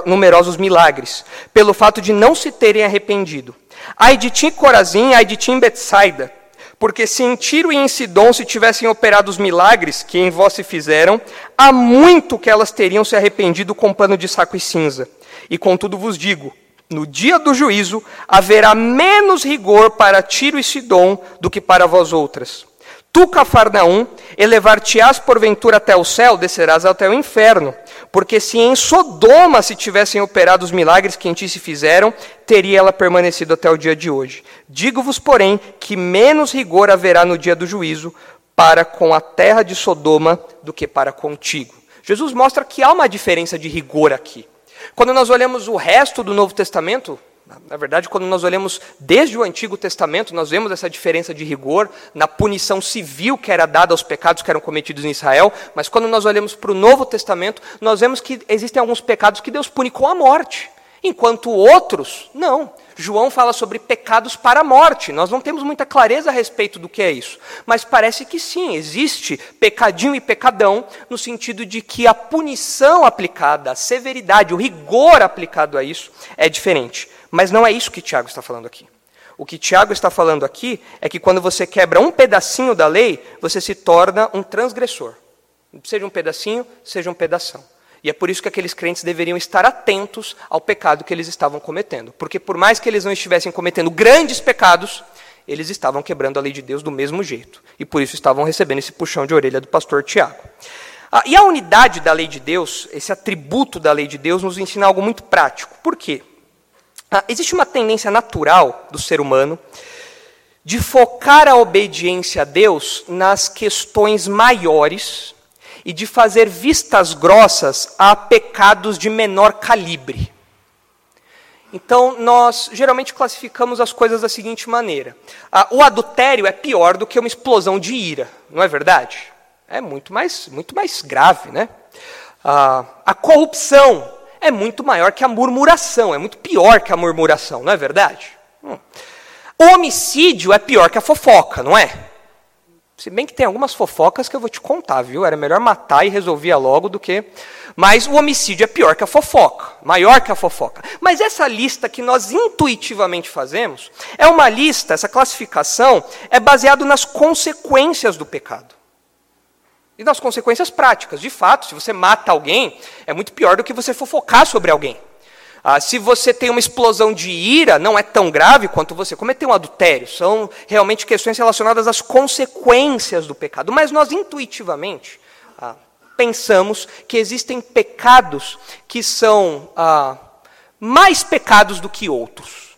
numerosos milagres, pelo fato de não se terem arrependido. Ai de ti, Corazim, ai de ti, Betsaida, porque se em Tiro e em Sidom se tivessem operado os milagres que em vós se fizeram, há muito que elas teriam se arrependido com pano de saco e cinza. E contudo vos digo, no dia do juízo haverá menos rigor para Tiro e Sidom do que para vós outras. Tu, Cafarnaum, elevar-te-ás porventura até o céu, descerás até o inferno. Porque se em Sodoma se tivessem operado os milagres que em ti se fizeram, teria ela permanecido até o dia de hoje. Digo-vos, porém, que menos rigor haverá no dia do juízo para com a terra de Sodoma do que para contigo. Jesus mostra que há uma diferença de rigor aqui. Quando nós olhamos o resto do Novo Testamento, na verdade, quando nós olhamos desde o Antigo Testamento, nós vemos essa diferença de rigor na punição civil que era dada aos pecados que eram cometidos em Israel, mas quando nós olhamos para o Novo Testamento, nós vemos que existem alguns pecados que Deus pune com a morte, enquanto outros não. João fala sobre pecados para a morte. Nós não temos muita clareza a respeito do que é isso, mas parece que sim, existe pecadinho e pecadão no sentido de que a punição aplicada, a severidade, o rigor aplicado a isso é diferente. Mas não é isso que Tiago está falando aqui. O que Tiago está falando aqui é que quando você quebra um pedacinho da lei, você se torna um transgressor. Seja um pedacinho, seja um pedação. E é por isso que aqueles crentes deveriam estar atentos ao pecado que eles estavam cometendo. Porque por mais que eles não estivessem cometendo grandes pecados, eles estavam quebrando a lei de Deus do mesmo jeito. E por isso estavam recebendo esse puxão de orelha do pastor Tiago. Ah, e a unidade da lei de Deus, esse atributo da lei de Deus, nos ensina algo muito prático. Por quê? Ah, existe uma tendência natural do ser humano de focar a obediência a Deus nas questões maiores e de fazer vistas grossas a pecados de menor calibre. Então, nós geralmente classificamos as coisas da seguinte maneira: ah, o adultério é pior do que uma explosão de ira, não é verdade? É muito mais, muito mais grave, né? Ah, a corrupção é muito maior que a murmuração, é muito pior que a murmuração, não é verdade? Hum. O homicídio é pior que a fofoca, não é? Se bem que tem algumas fofocas que eu vou te contar, viu? Era melhor matar e resolvia logo do que. Mas o homicídio é pior que a fofoca, maior que a fofoca. Mas essa lista que nós intuitivamente fazemos é uma lista, essa classificação é baseada nas consequências do pecado. e das consequências práticas. De fato, se você mata alguém, é muito pior do que você fofocar sobre alguém. Ah, se você tem uma explosão de ira, não é tão grave quanto você cometer um adultério. São realmente questões relacionadas às consequências do pecado. Mas nós, intuitivamente, ah, pensamos que existem pecados que são ah, mais pecados do que outros.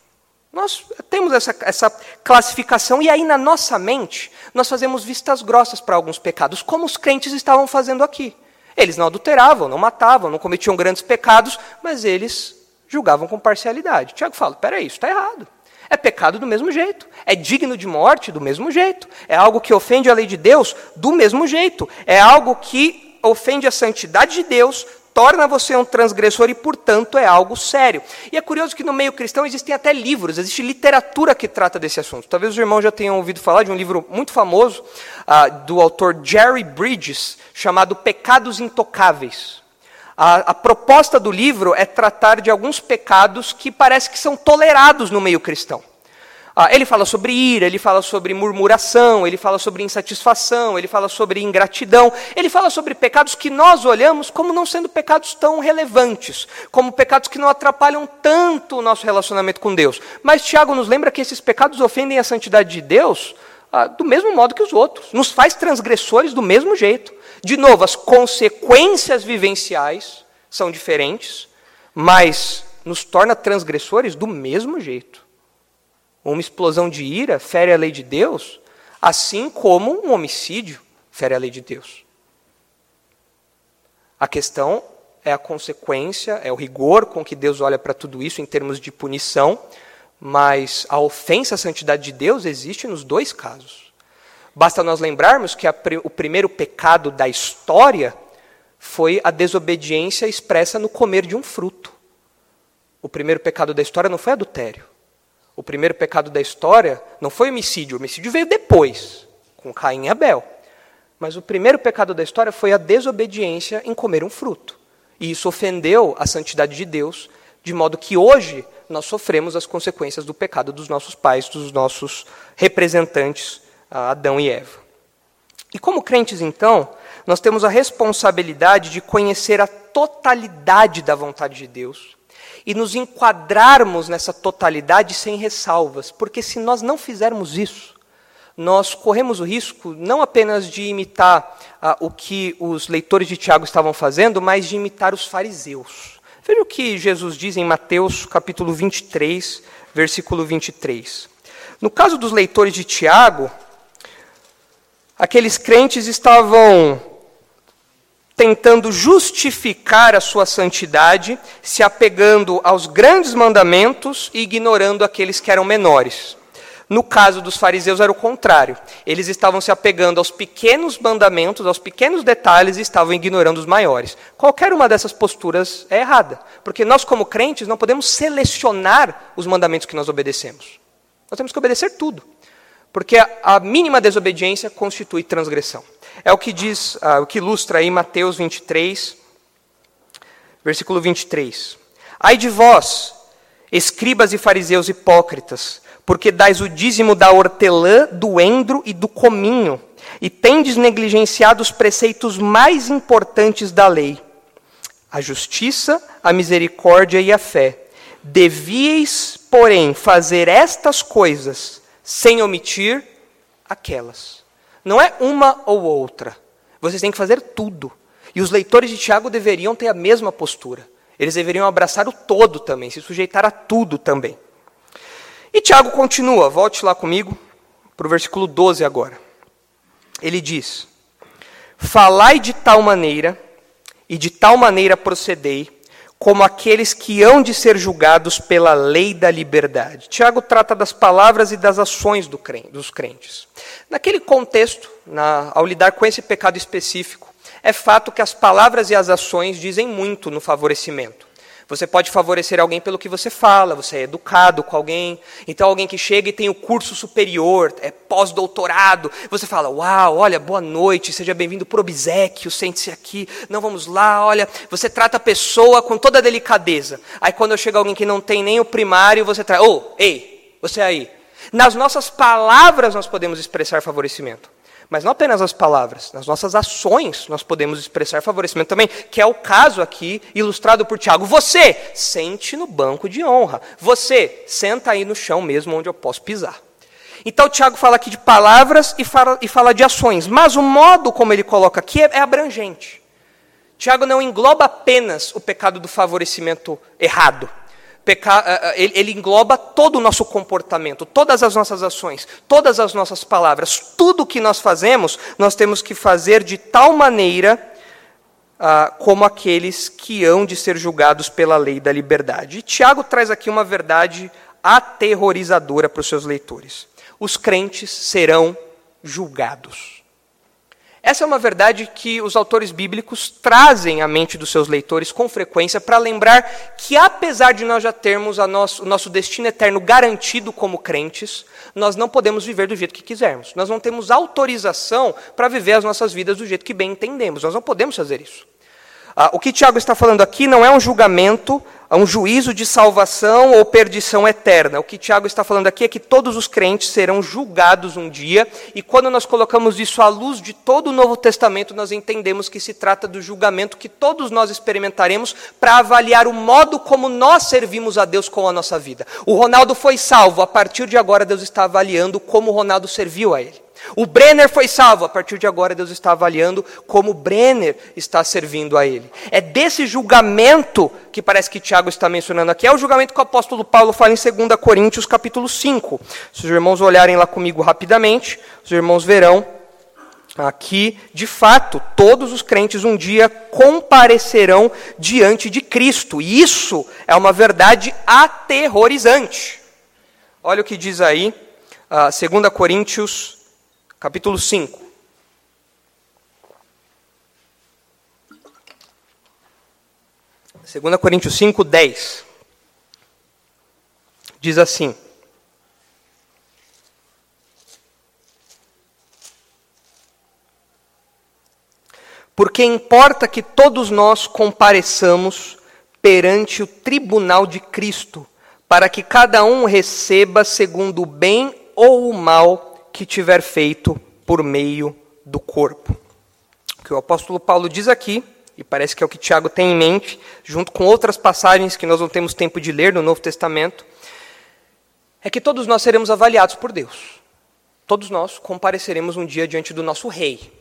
Nós temos essa, essa classificação, e aí na nossa mente, nós fazemos vistas grossas para alguns pecados, como os crentes estavam fazendo aqui. Eles não adulteravam, não matavam, não cometiam grandes pecados, mas eles julgavam com parcialidade. Tiago fala: peraí, isso está errado. É pecado do mesmo jeito. É digno de morte do mesmo jeito. É algo que ofende a lei de Deus do mesmo jeito. É algo que ofende a santidade de Deus torna você um transgressor e, portanto, é algo sério. E é curioso que no meio cristão existem até livros, existe literatura que trata desse assunto. Talvez os irmãos já tenham ouvido falar de um livro muito famoso uh, do autor Jerry Bridges, chamado Pecados Intocáveis. A, a proposta do livro é tratar de alguns pecados que parece que são tolerados no meio cristão. Ah, ele fala sobre ira, ele fala sobre murmuração, ele fala sobre insatisfação, ele fala sobre ingratidão, ele fala sobre pecados que nós olhamos como não sendo pecados tão relevantes, como pecados que não atrapalham tanto o nosso relacionamento com Deus. Mas Tiago nos lembra que esses pecados ofendem a santidade de Deus ah, do mesmo modo que os outros, nos faz transgressores do mesmo jeito. De novo, as consequências vivenciais são diferentes, mas nos torna transgressores do mesmo jeito uma explosão de ira fere a lei de Deus, assim como um homicídio fere a lei de Deus. A questão é a consequência, é o rigor com que Deus olha para tudo isso em termos de punição, mas a ofensa à santidade de Deus existe nos dois casos. Basta nós lembrarmos que a, o primeiro pecado da história foi a desobediência expressa no comer de um fruto. O primeiro pecado da história não foi adultério. O primeiro pecado da história não foi homicídio, o homicídio veio depois, com Caim e Abel. Mas o primeiro pecado da história foi a desobediência em comer um fruto. E isso ofendeu a santidade de Deus, de modo que hoje nós sofremos as consequências do pecado dos nossos pais, dos nossos representantes, Adão e Eva. E como crentes, então, nós temos a responsabilidade de conhecer a totalidade da vontade de Deus e nos enquadrarmos nessa totalidade sem ressalvas, porque se nós não fizermos isso, nós corremos o risco não apenas de imitar ah, o que os leitores de Tiago estavam fazendo, mas de imitar os fariseus. Veja o que Jesus diz em Mateus capítulo 23, versículo 23. No caso dos leitores de Tiago, aqueles crentes estavam tentando justificar a sua santidade, se apegando aos grandes mandamentos e ignorando aqueles que eram menores. No caso dos fariseus era o contrário. Eles estavam se apegando aos pequenos mandamentos, aos pequenos detalhes e estavam ignorando os maiores. Qualquer uma dessas posturas é errada, porque nós como crentes não podemos selecionar os mandamentos que nós obedecemos. Nós temos que obedecer tudo, porque a mínima desobediência constitui transgressão. É o que diz, uh, o que ilustra aí Mateus 23, versículo 23. Ai de vós, escribas e fariseus hipócritas, porque dais o dízimo da hortelã, do endro e do cominho, e tendes negligenciado os preceitos mais importantes da lei: a justiça, a misericórdia e a fé. Devieis, porém, fazer estas coisas sem omitir aquelas. Não é uma ou outra. Vocês têm que fazer tudo. E os leitores de Tiago deveriam ter a mesma postura. Eles deveriam abraçar o todo também, se sujeitar a tudo também. E Tiago continua, volte lá comigo, para o versículo 12 agora. Ele diz: Falai de tal maneira, e de tal maneira procedei, como aqueles que hão de ser julgados pela lei da liberdade. Tiago trata das palavras e das ações do crente, dos crentes. Naquele contexto, na, ao lidar com esse pecado específico, é fato que as palavras e as ações dizem muito no favorecimento. Você pode favorecer alguém pelo que você fala, você é educado com alguém. Então, alguém que chega e tem o curso superior, é pós-doutorado, você fala: Uau, olha, boa noite, seja bem-vindo para o obsequio, sente-se aqui. Não, vamos lá, olha. Você trata a pessoa com toda a delicadeza. Aí, quando chega alguém que não tem nem o primário, você traz: Ô, oh, ei, você aí. Nas nossas palavras, nós podemos expressar favorecimento. Mas não apenas as palavras, nas nossas ações nós podemos expressar favorecimento também, que é o caso aqui ilustrado por Tiago. Você, sente no banco de honra. Você, senta aí no chão mesmo onde eu posso pisar. Então Tiago fala aqui de palavras e fala, e fala de ações, mas o modo como ele coloca aqui é, é abrangente. Tiago não engloba apenas o pecado do favorecimento errado. Peca... Eh, eh, ele, engloba todo o nosso comportamento, todas as nossas ações, todas as nossas palavras, tudo o que nós fazemos, nós temos que fazer de tal maneira ah, como aqueles que hão de ser julgados pela lei da liberdade. E Tiago traz aqui uma verdade aterrorizadora para os seus leitores: os crentes serão julgados. Essa é uma verdade que os autores bíblicos trazem à mente dos seus leitores com frequência para lembrar que, apesar de nós já termos nosso, o nosso destino eterno garantido como crentes, nós não podemos viver do jeito que quisermos. Nós não temos autorização para viver as nossas vidas do jeito que bem entendemos. Nós não podemos fazer isso. Ah, o que Tiago está falando aqui não é um julgamento a um juízo de salvação ou perdição eterna. O que Tiago está falando aqui é que todos os crentes serão julgados um dia, e quando nós colocamos isso à luz de todo o Novo Testamento, nós entendemos que se trata do julgamento que todos nós experimentaremos para avaliar o modo como nós servimos a Deus com a nossa vida. O Ronaldo foi salvo, a partir de agora Deus está avaliando como o Ronaldo serviu a ele. O Brenner foi salvo, a partir de agora Deus está avaliando como Brenner está servindo a ele. É desse julgamento que parece que Tiago está mencionando aqui, é o julgamento que o apóstolo Paulo fala em 2 Coríntios capítulo 5. Se os irmãos olharem lá comigo rapidamente, os irmãos verão aqui, de fato, todos os crentes um dia comparecerão diante de Cristo. E isso é uma verdade aterrorizante. Olha o que diz aí, uh, 2 Coríntios capítulo 5. Segunda Coríntios 5, 10. Diz assim: Porque importa que todos nós compareçamos perante o tribunal de Cristo, para que cada um receba segundo o bem ou o mal que tiver feito por meio do corpo. O que o apóstolo Paulo diz aqui, e parece que é o que Tiago tem em mente, junto com outras passagens que nós não temos tempo de ler no Novo Testamento, é que todos nós seremos avaliados por Deus. Todos nós compareceremos um dia diante do nosso rei.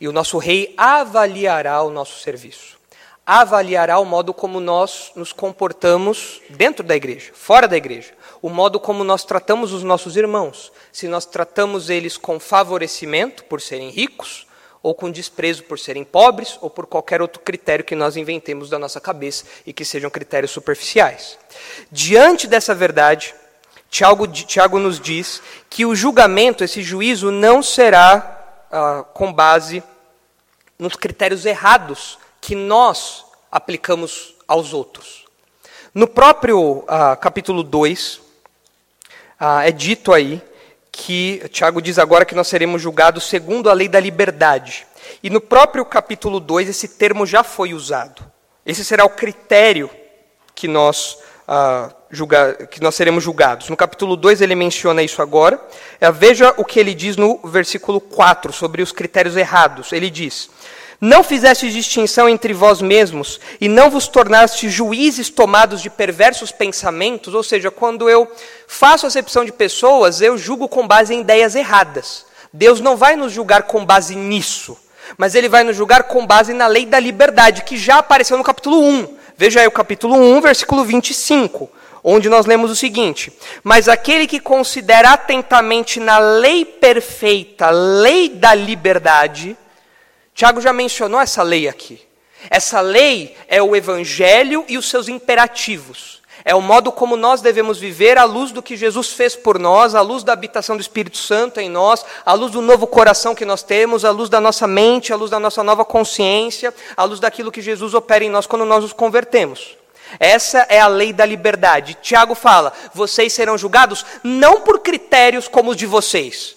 E o nosso rei avaliará o nosso serviço avaliará o modo como nós nos comportamos dentro da igreja, fora da igreja, o modo como nós tratamos os nossos irmãos, se nós tratamos eles com favorecimento por serem ricos, ou com desprezo por serem pobres, ou por qualquer outro critério que nós inventemos da nossa cabeça e que sejam critérios superficiais. Diante dessa verdade, Tiago, Tiago nos diz que o julgamento, esse juízo, não será ah, com base nos critérios errados que nós aplicamos aos outros. No próprio ah, capítulo 2, ah, é dito aí que Tiago diz agora que nós seremos julgados segundo a lei da liberdade. E no próprio capítulo 2, esse termo já foi usado. Esse será o critério que nós, ah, julga, que nós seremos julgados. No capítulo 2, ele menciona isso agora. É, veja o que ele diz no versículo 4 sobre os critérios errados. Ele diz. Não fizeste distinção entre vós mesmos e não vos tornaste juízes tomados de perversos pensamentos, ou seja, quando eu faço acepção de pessoas, eu julgo com base em ideias erradas. Deus não vai nos julgar com base nisso, mas ele vai nos julgar com base na lei da liberdade, que já apareceu no capítulo 1. Veja aí o capítulo 1, versículo 25, onde nós lemos o seguinte: Mas aquele que considera atentamente na lei perfeita, lei da liberdade, Tiago já mencionou essa lei aqui. Essa lei é o evangelho e os seus imperativos. É o modo como nós devemos viver à luz do que Jesus fez por nós, à luz da habitação do Espírito Santo em nós, à luz do novo coração que nós temos, à luz da nossa mente, à luz da nossa nova consciência, à luz daquilo que Jesus opera em nós quando nós nos convertemos. Essa é a lei da liberdade. Tiago fala: vocês serão julgados não por critérios como os de vocês.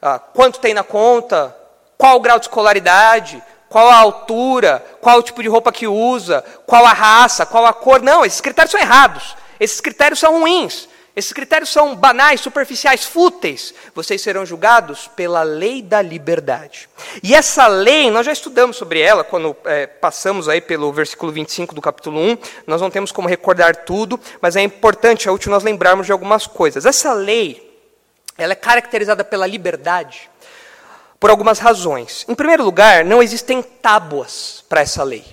Ah, quanto tem na conta? Qual o grau de escolaridade, qual a altura, qual o tipo de roupa que usa, qual a raça, qual a cor. Não, esses critérios são errados. Esses critérios são ruins. Esses critérios são banais, superficiais, fúteis. Vocês serão julgados pela lei da liberdade. E essa lei, nós já estudamos sobre ela quando é, passamos aí pelo versículo 25 do capítulo 1. Nós não temos como recordar tudo, mas é importante, é útil nós lembrarmos de algumas coisas. Essa lei, ela é caracterizada pela liberdade por algumas razões. Em primeiro lugar, não existem tábuas para essa lei.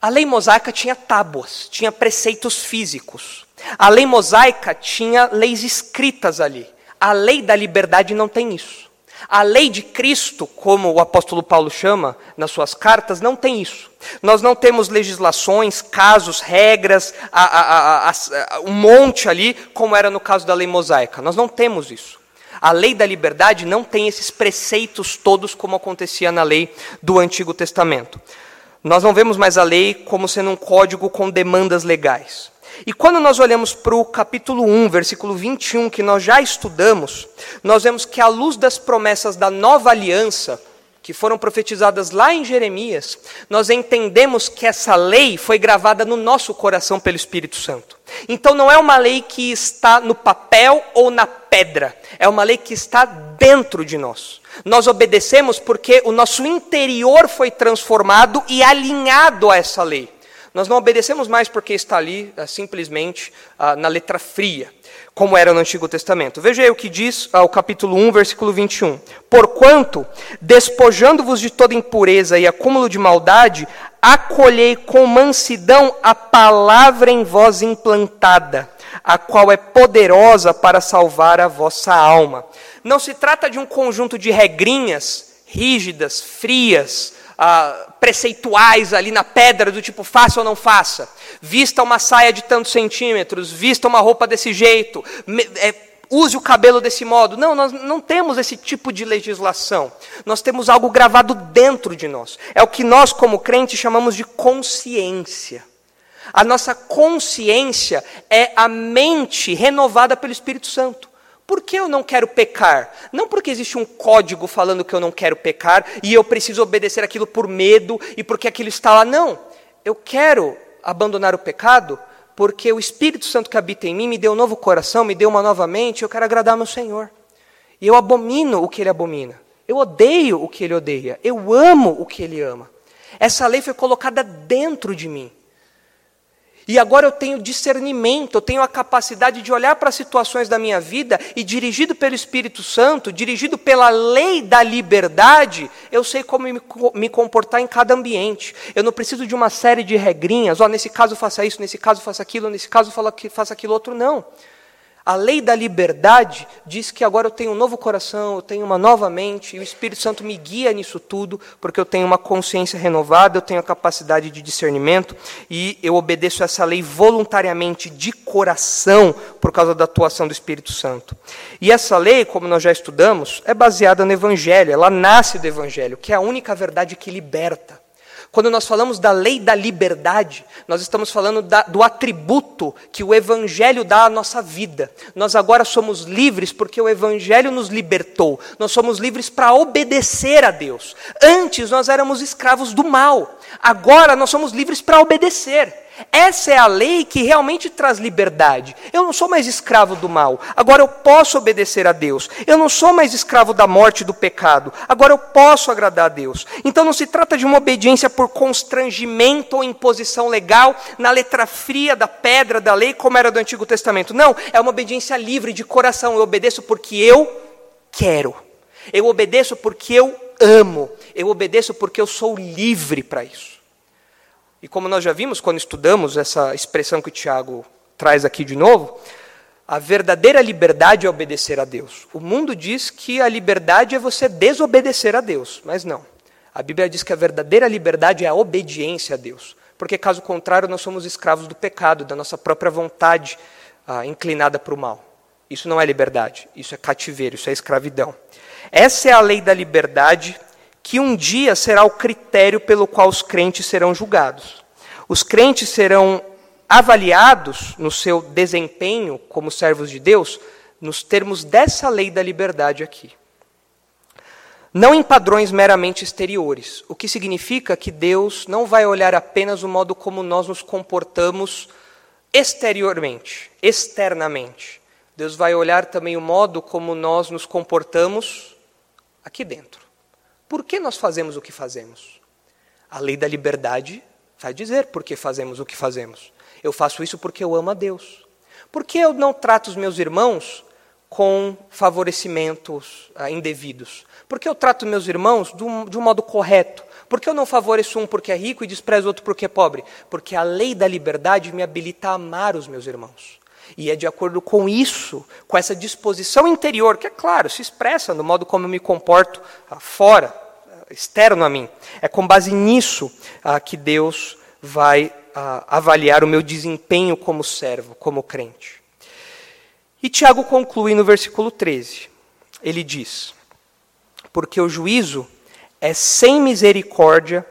A lei mosaica tinha tábuas, tinha preceitos físicos. A lei mosaica tinha leis escritas ali. A lei da liberdade não tem isso. A lei de Cristo, como o apóstolo Paulo chama nas suas cartas, não tem isso. Nós não temos legislações, casos, regras, a, a, a, um monte ali, como era no caso da lei mosaica. Nós não temos isso. A lei da liberdade não tem esses preceitos todos como acontecia na lei do Antigo Testamento. Nós não vemos mais a lei como sendo um código com demandas legais. E quando nós olhamos para o capítulo 1, versículo 21, que nós já estudamos, nós vemos que, à luz das promessas da nova aliança, que foram profetizadas lá em Jeremias, nós entendemos que essa lei foi gravada no nosso coração pelo Espírito Santo. Então não é uma lei que está no papel ou na pedra, é uma lei que está dentro de nós. Nós obedecemos porque o nosso interior foi transformado e alinhado a essa lei. Nós não obedecemos mais porque está ali uh, simplesmente uh, na letra fria, como era no Antigo Testamento. Veja aí o que diz uh, o capítulo 1, versículo 21. Porquanto, despojando-vos de toda impureza e acúmulo de maldade, acolhei com mansidão a palavra em vós implantada, a qual é poderosa para salvar a vossa alma. Não se trata de um conjunto de regrinhas rígidas, frias, preceituais ali na pedra, do tipo faça ou não faça. Vista uma saia de tantos centímetros, vista uma roupa desse jeito, me, é, use o cabelo desse modo. Não, nós não temos esse tipo de legislação. Nós temos algo gravado dentro de nós. É o que nós, como crentes, chamamos de consciência. A nossa consciência é a mente renovada pelo Espírito Santo. Por que eu não quero pecar? Não porque existe um código falando que eu não quero pecar e eu preciso obedecer aquilo por medo e porque aquilo está lá. Não. Eu quero abandonar o pecado porque o Espírito Santo que habita em mim me deu um novo coração, me deu uma nova mente, eu quero agradar meu Senhor. E eu abomino o que ele abomina. Eu odeio o que ele odeia. Eu amo o que ele ama. Essa lei foi colocada dentro de mim. E agora eu tenho discernimento, eu tenho a capacidade de olhar para as situações da minha vida e, dirigido pelo Espírito Santo, dirigido pela lei da liberdade, eu sei como me comportar em cada ambiente. Eu não preciso de uma série de regrinhas, ó, nesse caso faça isso, nesse caso faça aquilo, nesse caso faça aquilo outro, não. A lei da liberdade diz que agora eu tenho um novo coração, eu tenho uma nova mente, e o Espírito Santo me guia nisso tudo, porque eu tenho uma consciência renovada, eu tenho a capacidade de discernimento, e eu obedeço essa lei voluntariamente, de coração, por causa da atuação do Espírito Santo. E essa lei, como nós já estudamos, é baseada no Evangelho, ela nasce do Evangelho, que é a única verdade que liberta. Quando nós falamos da lei da liberdade, nós estamos falando da, do atributo que o Evangelho dá à nossa vida. Nós agora somos livres porque o Evangelho nos libertou. Nós somos livres para obedecer a Deus. Antes nós éramos escravos do mal. Agora nós somos livres para obedecer. Essa é a lei que realmente traz liberdade. Eu não sou mais escravo do mal, agora eu posso obedecer a Deus. Eu não sou mais escravo da morte e do pecado, agora eu posso agradar a Deus. Então não se trata de uma obediência por constrangimento ou imposição legal na letra fria da pedra da lei, como era do Antigo Testamento. Não, é uma obediência livre de coração. Eu obedeço porque eu quero. Eu obedeço porque eu amo. Eu obedeço porque eu sou livre para isso. E como nós já vimos quando estudamos essa expressão que o Tiago traz aqui de novo, a verdadeira liberdade é obedecer a Deus. O mundo diz que a liberdade é você desobedecer a Deus, mas não. A Bíblia diz que a verdadeira liberdade é a obediência a Deus, porque caso contrário nós somos escravos do pecado, da nossa própria vontade ah, inclinada para o mal. Isso não é liberdade, isso é cativeiro, isso é escravidão. Essa é a lei da liberdade que um dia será o critério pelo qual os crentes serão julgados. Os crentes serão avaliados no seu desempenho como servos de Deus nos termos dessa lei da liberdade aqui. Não em padrões meramente exteriores, o que significa que Deus não vai olhar apenas o modo como nós nos comportamos exteriormente, externamente. Deus vai olhar também o modo como nós nos comportamos aqui dentro. Por que nós fazemos o que fazemos? A lei da liberdade vai dizer por que fazemos o que fazemos. Eu faço isso porque eu amo a Deus. Por que eu não trato os meus irmãos com favorecimentos ah, indevidos? Por que eu trato meus irmãos de um, de um modo correto? Por que eu não favoreço um porque é rico e desprezo outro porque é pobre? Porque a lei da liberdade me habilita a amar os meus irmãos. E é de acordo com isso, com essa disposição interior, que é claro, se expressa no modo como eu me comporto ah, fora, ah, externo a mim. É com base nisso ah, que Deus vai ah, avaliar o meu desempenho como servo, como crente. E Tiago conclui no versículo 13. Ele diz: Porque o juízo é sem misericórdia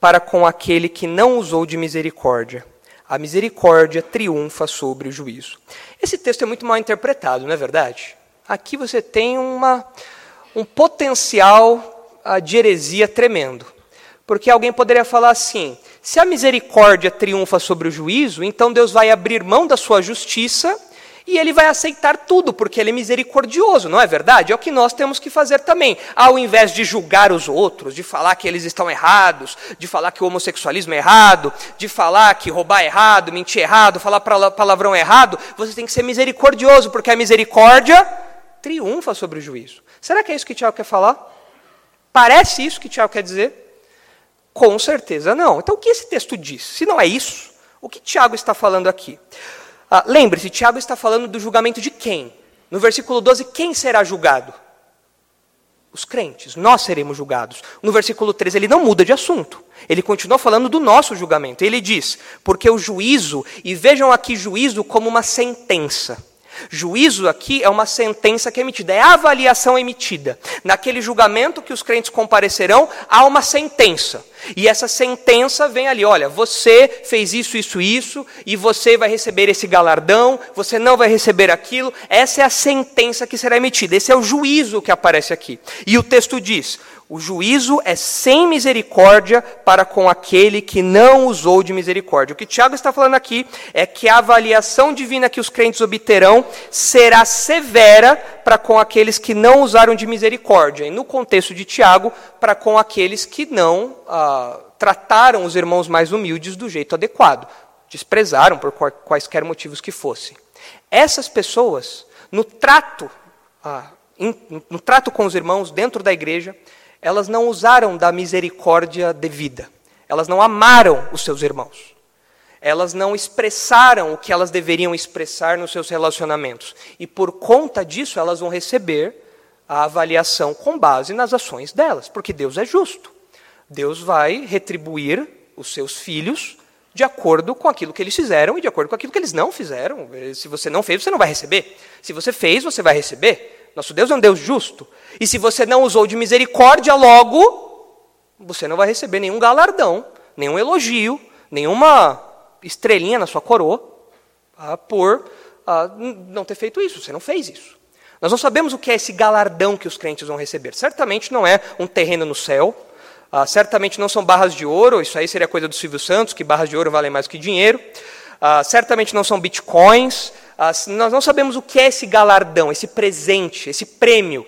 para com aquele que não usou de misericórdia. A misericórdia triunfa sobre o juízo. Esse texto é muito mal interpretado, não é verdade? Aqui você tem uma, um potencial uh, de heresia tremendo. Porque alguém poderia falar assim: se a misericórdia triunfa sobre o juízo, então Deus vai abrir mão da sua justiça e ele vai aceitar tudo, porque ele é misericordioso, não é verdade? É o que nós temos que fazer também. Ao invés de julgar os outros, de falar que eles estão errados, de falar que o homossexualismo é errado, de falar que roubar é errado, mentir é errado, falar palavrão é errado, você tem que ser misericordioso, porque a misericórdia triunfa sobre o juízo. Será que é isso que Tiago quer falar? Parece isso que Tiago quer dizer? Com certeza não. Então o que esse texto diz? Se não é isso, o que Tiago está falando aqui? Ah, Lembre-se, Tiago está falando do julgamento de quem? No versículo 12, quem será julgado? Os crentes, nós seremos julgados. No versículo 13, ele não muda de assunto. Ele continua falando do nosso julgamento. Ele diz: porque o juízo, e vejam aqui juízo como uma sentença. Juízo aqui é uma sentença que é emitida, é a avaliação emitida. Naquele julgamento que os crentes comparecerão, há uma sentença. E essa sentença vem ali: olha, você fez isso, isso, isso, e você vai receber esse galardão, você não vai receber aquilo. Essa é a sentença que será emitida. Esse é o juízo que aparece aqui. E o texto diz: o juízo é sem misericórdia para com aquele que não usou de misericórdia. O que Tiago está falando aqui é que a avaliação divina que os crentes obterão será severa para com aqueles que não usaram de misericórdia. E no contexto de Tiago, para com aqueles que não ah, trataram os irmãos mais humildes do jeito adequado, desprezaram por quaisquer motivos que fossem. Essas pessoas, no trato, ah, no trato com os irmãos dentro da igreja, elas não usaram da misericórdia devida. Elas não amaram os seus irmãos. Elas não expressaram o que elas deveriam expressar nos seus relacionamentos. E por conta disso, elas vão receber a avaliação com base nas ações delas, porque Deus é justo. Deus vai retribuir os seus filhos de acordo com aquilo que eles fizeram e de acordo com aquilo que eles não fizeram. Se você não fez, você não vai receber. Se você fez, você vai receber. Nosso Deus é um Deus justo. E se você não usou de misericórdia, logo, você não vai receber nenhum galardão, nenhum elogio, nenhuma estrelinha na sua coroa ah, por ah, não ter feito isso. Você não fez isso. Nós não sabemos o que é esse galardão que os crentes vão receber. Certamente não é um terreno no céu. Ah, certamente não são barras de ouro. Isso aí seria coisa do Silvio Santos, que barras de ouro valem mais que dinheiro. Ah, certamente não são bitcoins. Ah, nós não sabemos o que é esse galardão, esse presente, esse prêmio.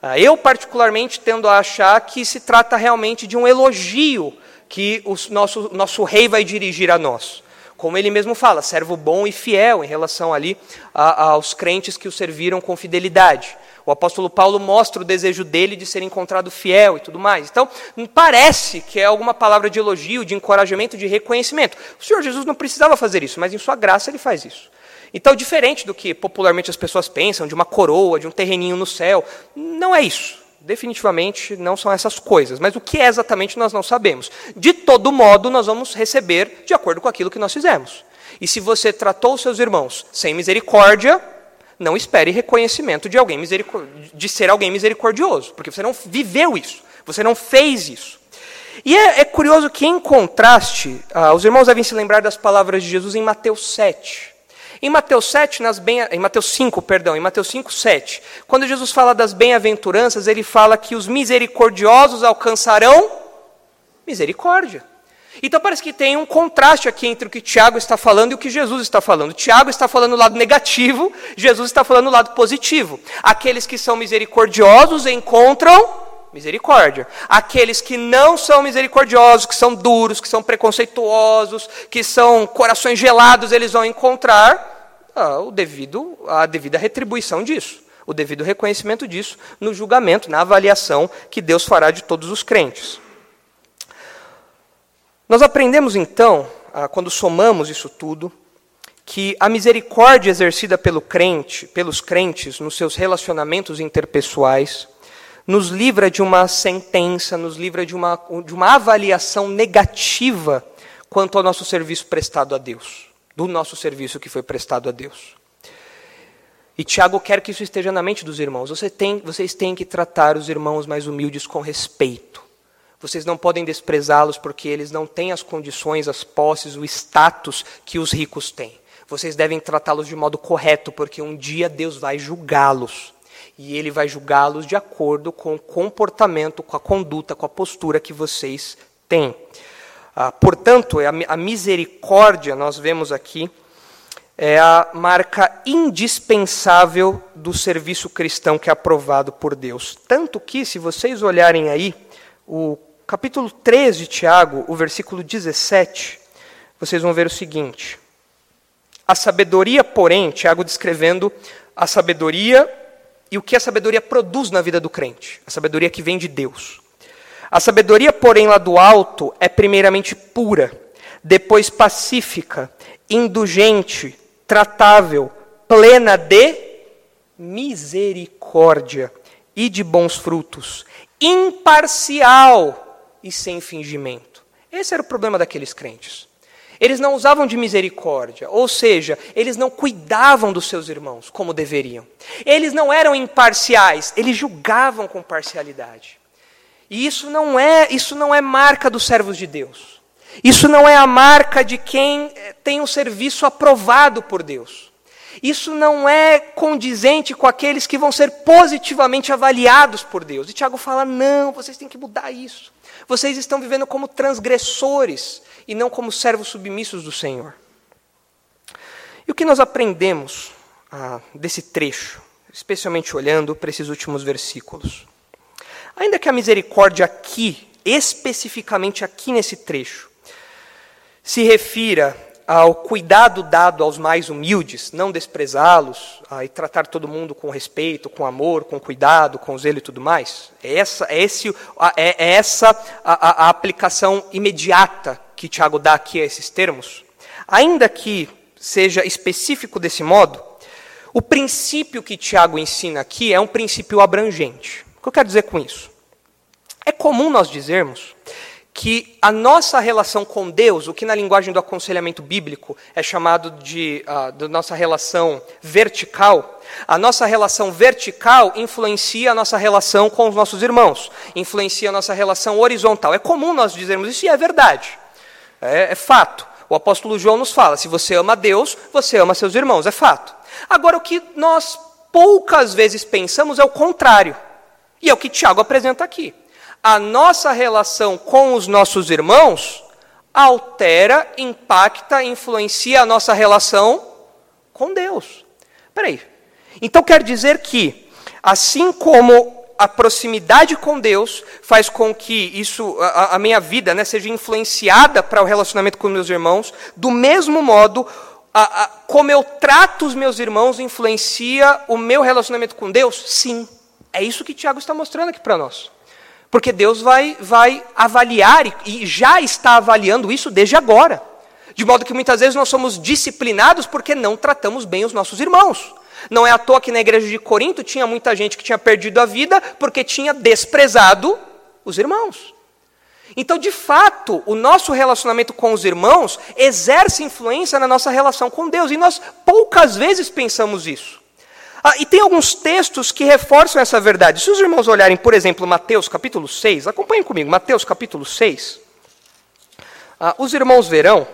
Ah, eu, particularmente, tendo a achar que se trata realmente de um elogio que o nosso, nosso rei vai dirigir a nós. Como ele mesmo fala, servo bom e fiel em relação ali a, aos crentes que o serviram com fidelidade. O apóstolo Paulo mostra o desejo dele de ser encontrado fiel e tudo mais. Então, parece que é alguma palavra de elogio, de encorajamento, de reconhecimento. O Senhor Jesus não precisava fazer isso, mas em sua graça ele faz isso. Então, diferente do que popularmente as pessoas pensam, de uma coroa, de um terreninho no céu, não é isso. Definitivamente não são essas coisas. Mas o que é exatamente nós não sabemos. De todo modo, nós vamos receber de acordo com aquilo que nós fizemos. E se você tratou os seus irmãos sem misericórdia, não espere reconhecimento de alguém de ser alguém misericordioso, porque você não viveu isso, você não fez isso. E é, é curioso que, em contraste, ah, os irmãos devem se lembrar das palavras de Jesus em Mateus 7. Em Mateus 7, nas bem, em Mateus 5, perdão, em Mateus 5, 7, quando Jesus fala das bem-aventuranças, ele fala que os misericordiosos alcançarão misericórdia. Então parece que tem um contraste aqui entre o que Tiago está falando e o que Jesus está falando. Tiago está falando o lado negativo, Jesus está falando o lado positivo. Aqueles que são misericordiosos encontram misericórdia. Aqueles que não são misericordiosos, que são duros, que são preconceituosos, que são corações gelados, eles vão encontrar ah, o devido, a devida retribuição disso, o devido reconhecimento disso no julgamento, na avaliação que Deus fará de todos os crentes. Nós aprendemos então, ah, quando somamos isso tudo, que a misericórdia exercida pelo crente, pelos crentes nos seus relacionamentos interpessoais, nos livra de uma sentença, nos livra de uma, de uma avaliação negativa quanto ao nosso serviço prestado a Deus, do nosso serviço que foi prestado a Deus. E Tiago quer que isso esteja na mente dos irmãos. Você tem, vocês têm que tratar os irmãos mais humildes com respeito. Vocês não podem desprezá-los porque eles não têm as condições, as posses, o status que os ricos têm. Vocês devem tratá-los de modo correto, porque um dia Deus vai julgá-los. E ele vai julgá-los de acordo com o comportamento, com a conduta, com a postura que vocês têm. Ah, portanto, a misericórdia, nós vemos aqui, é a marca indispensável do serviço cristão que é aprovado por Deus. Tanto que, se vocês olharem aí, o capítulo 3 de Tiago, o versículo 17, vocês vão ver o seguinte: A sabedoria, porém, Tiago descrevendo a sabedoria e o que a sabedoria produz na vida do crente, a sabedoria que vem de Deus. A sabedoria, porém, lá do alto é primeiramente pura, depois pacífica, indulgente, tratável, plena de misericórdia e de bons frutos, imparcial e sem fingimento. Esse era o problema daqueles crentes. Eles não usavam de misericórdia, ou seja, eles não cuidavam dos seus irmãos como deveriam. Eles não eram imparciais, eles julgavam com parcialidade. E isso não é, isso não é marca dos servos de Deus. Isso não é a marca de quem eh, tem um serviço aprovado por Deus. Isso não é condizente com aqueles que vão ser positivamente avaliados por Deus. E Tiago fala: não, vocês têm que mudar isso. Vocês estão vivendo como transgressores e não como servos submissos do Senhor. E o que nós aprendemos ah, desse trecho, especialmente olhando para esses últimos versículos? Ainda que a misericórdia aqui, especificamente aqui nesse trecho, se refira ao cuidado dado aos mais humildes, não desprezá-los ah, e tratar todo mundo com respeito, com amor, com cuidado, com zelo e tudo mais. É essa, é esse, é, é essa a, a, aplicação imediata que Tiago dá aqui a esses termos. Ainda que seja específico desse modo, o princípio que Tiago ensina aqui é um princípio abrangente. O que eu quero dizer com isso? É comum nós dizermos que a nossa relação com Deus, o que na linguagem do aconselhamento bíblico é chamado de uh, da nossa relação vertical, a nossa relação vertical influencia a nossa relação com os nossos irmãos, influencia a nossa relação horizontal. É comum nós dizermos isso e é verdade, é, é fato. O apóstolo João nos fala: se você ama Deus, você ama seus irmãos, é fato. Agora, o que nós poucas vezes pensamos é o contrário, e é o que Tiago apresenta aqui a nossa relação com os nossos irmãos altera, impacta, influencia a nossa relação com Deus. Peraí. Então quer dizer que, assim como a proximidade com Deus faz com que isso, a, a minha vida, né, seja influenciada para o relacionamento com meus irmãos, do mesmo modo, a, a, como eu trato os meus irmãos influencia o meu relacionamento com Deus? Sim. É isso que Tiago está mostrando aqui para nós. Porque Deus vai, vai avaliar e já está avaliando isso desde agora. De modo que muitas vezes nós somos disciplinados porque não tratamos bem os nossos irmãos. Não é à toa que na igreja de Corinto tinha muita gente que tinha perdido a vida porque tinha desprezado os irmãos. Então, de fato, o nosso relacionamento com os irmãos exerce influência na nossa relação com Deus, e nós poucas vezes pensamos isso. Ah, e tem alguns textos que reforçam essa verdade. Se os irmãos olharem, por exemplo, Mateus capítulo 6, acompanhem comigo, Mateus capítulo 6. Ah, os irmãos verão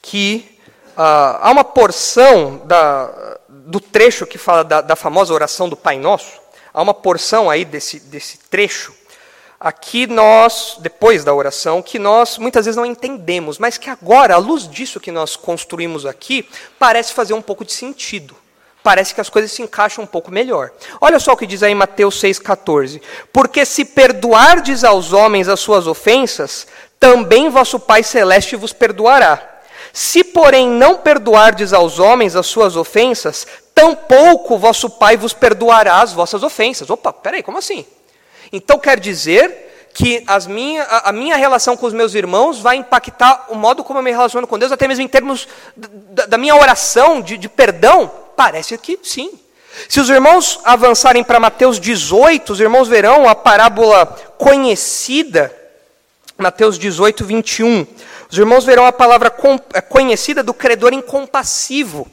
que ah, há uma porção da, do trecho que fala da, da, famosa oração do Pai Nosso, há uma porção aí desse, desse trecho aqui nós, depois da oração, que nós muitas vezes não entendemos, mas que agora, à luz disso que nós construímos aqui, parece fazer um pouco de sentido. Parece que as coisas se encaixam um pouco melhor. Olha só o que diz aí Mateus 6,14. Porque se perdoardes aos homens as suas ofensas, também vosso Pai Celeste vos perdoará. Se, porém, não perdoardes aos homens as suas ofensas, tampouco vosso Pai vos perdoará as vossas ofensas. Opa, peraí, como assim? Então quer dizer que as minha, a, a, minha relação com os meus irmãos vai impactar o modo como eu me relaciono com Deus, até mesmo em termos da, da minha oração de, de perdão? Parece que sim. Se os irmãos avançarem para Mateus 18, os irmãos verão a parábola conhecida, Mateus 18, 21. Os irmãos verão a palavra conhecida do credor incompassivo.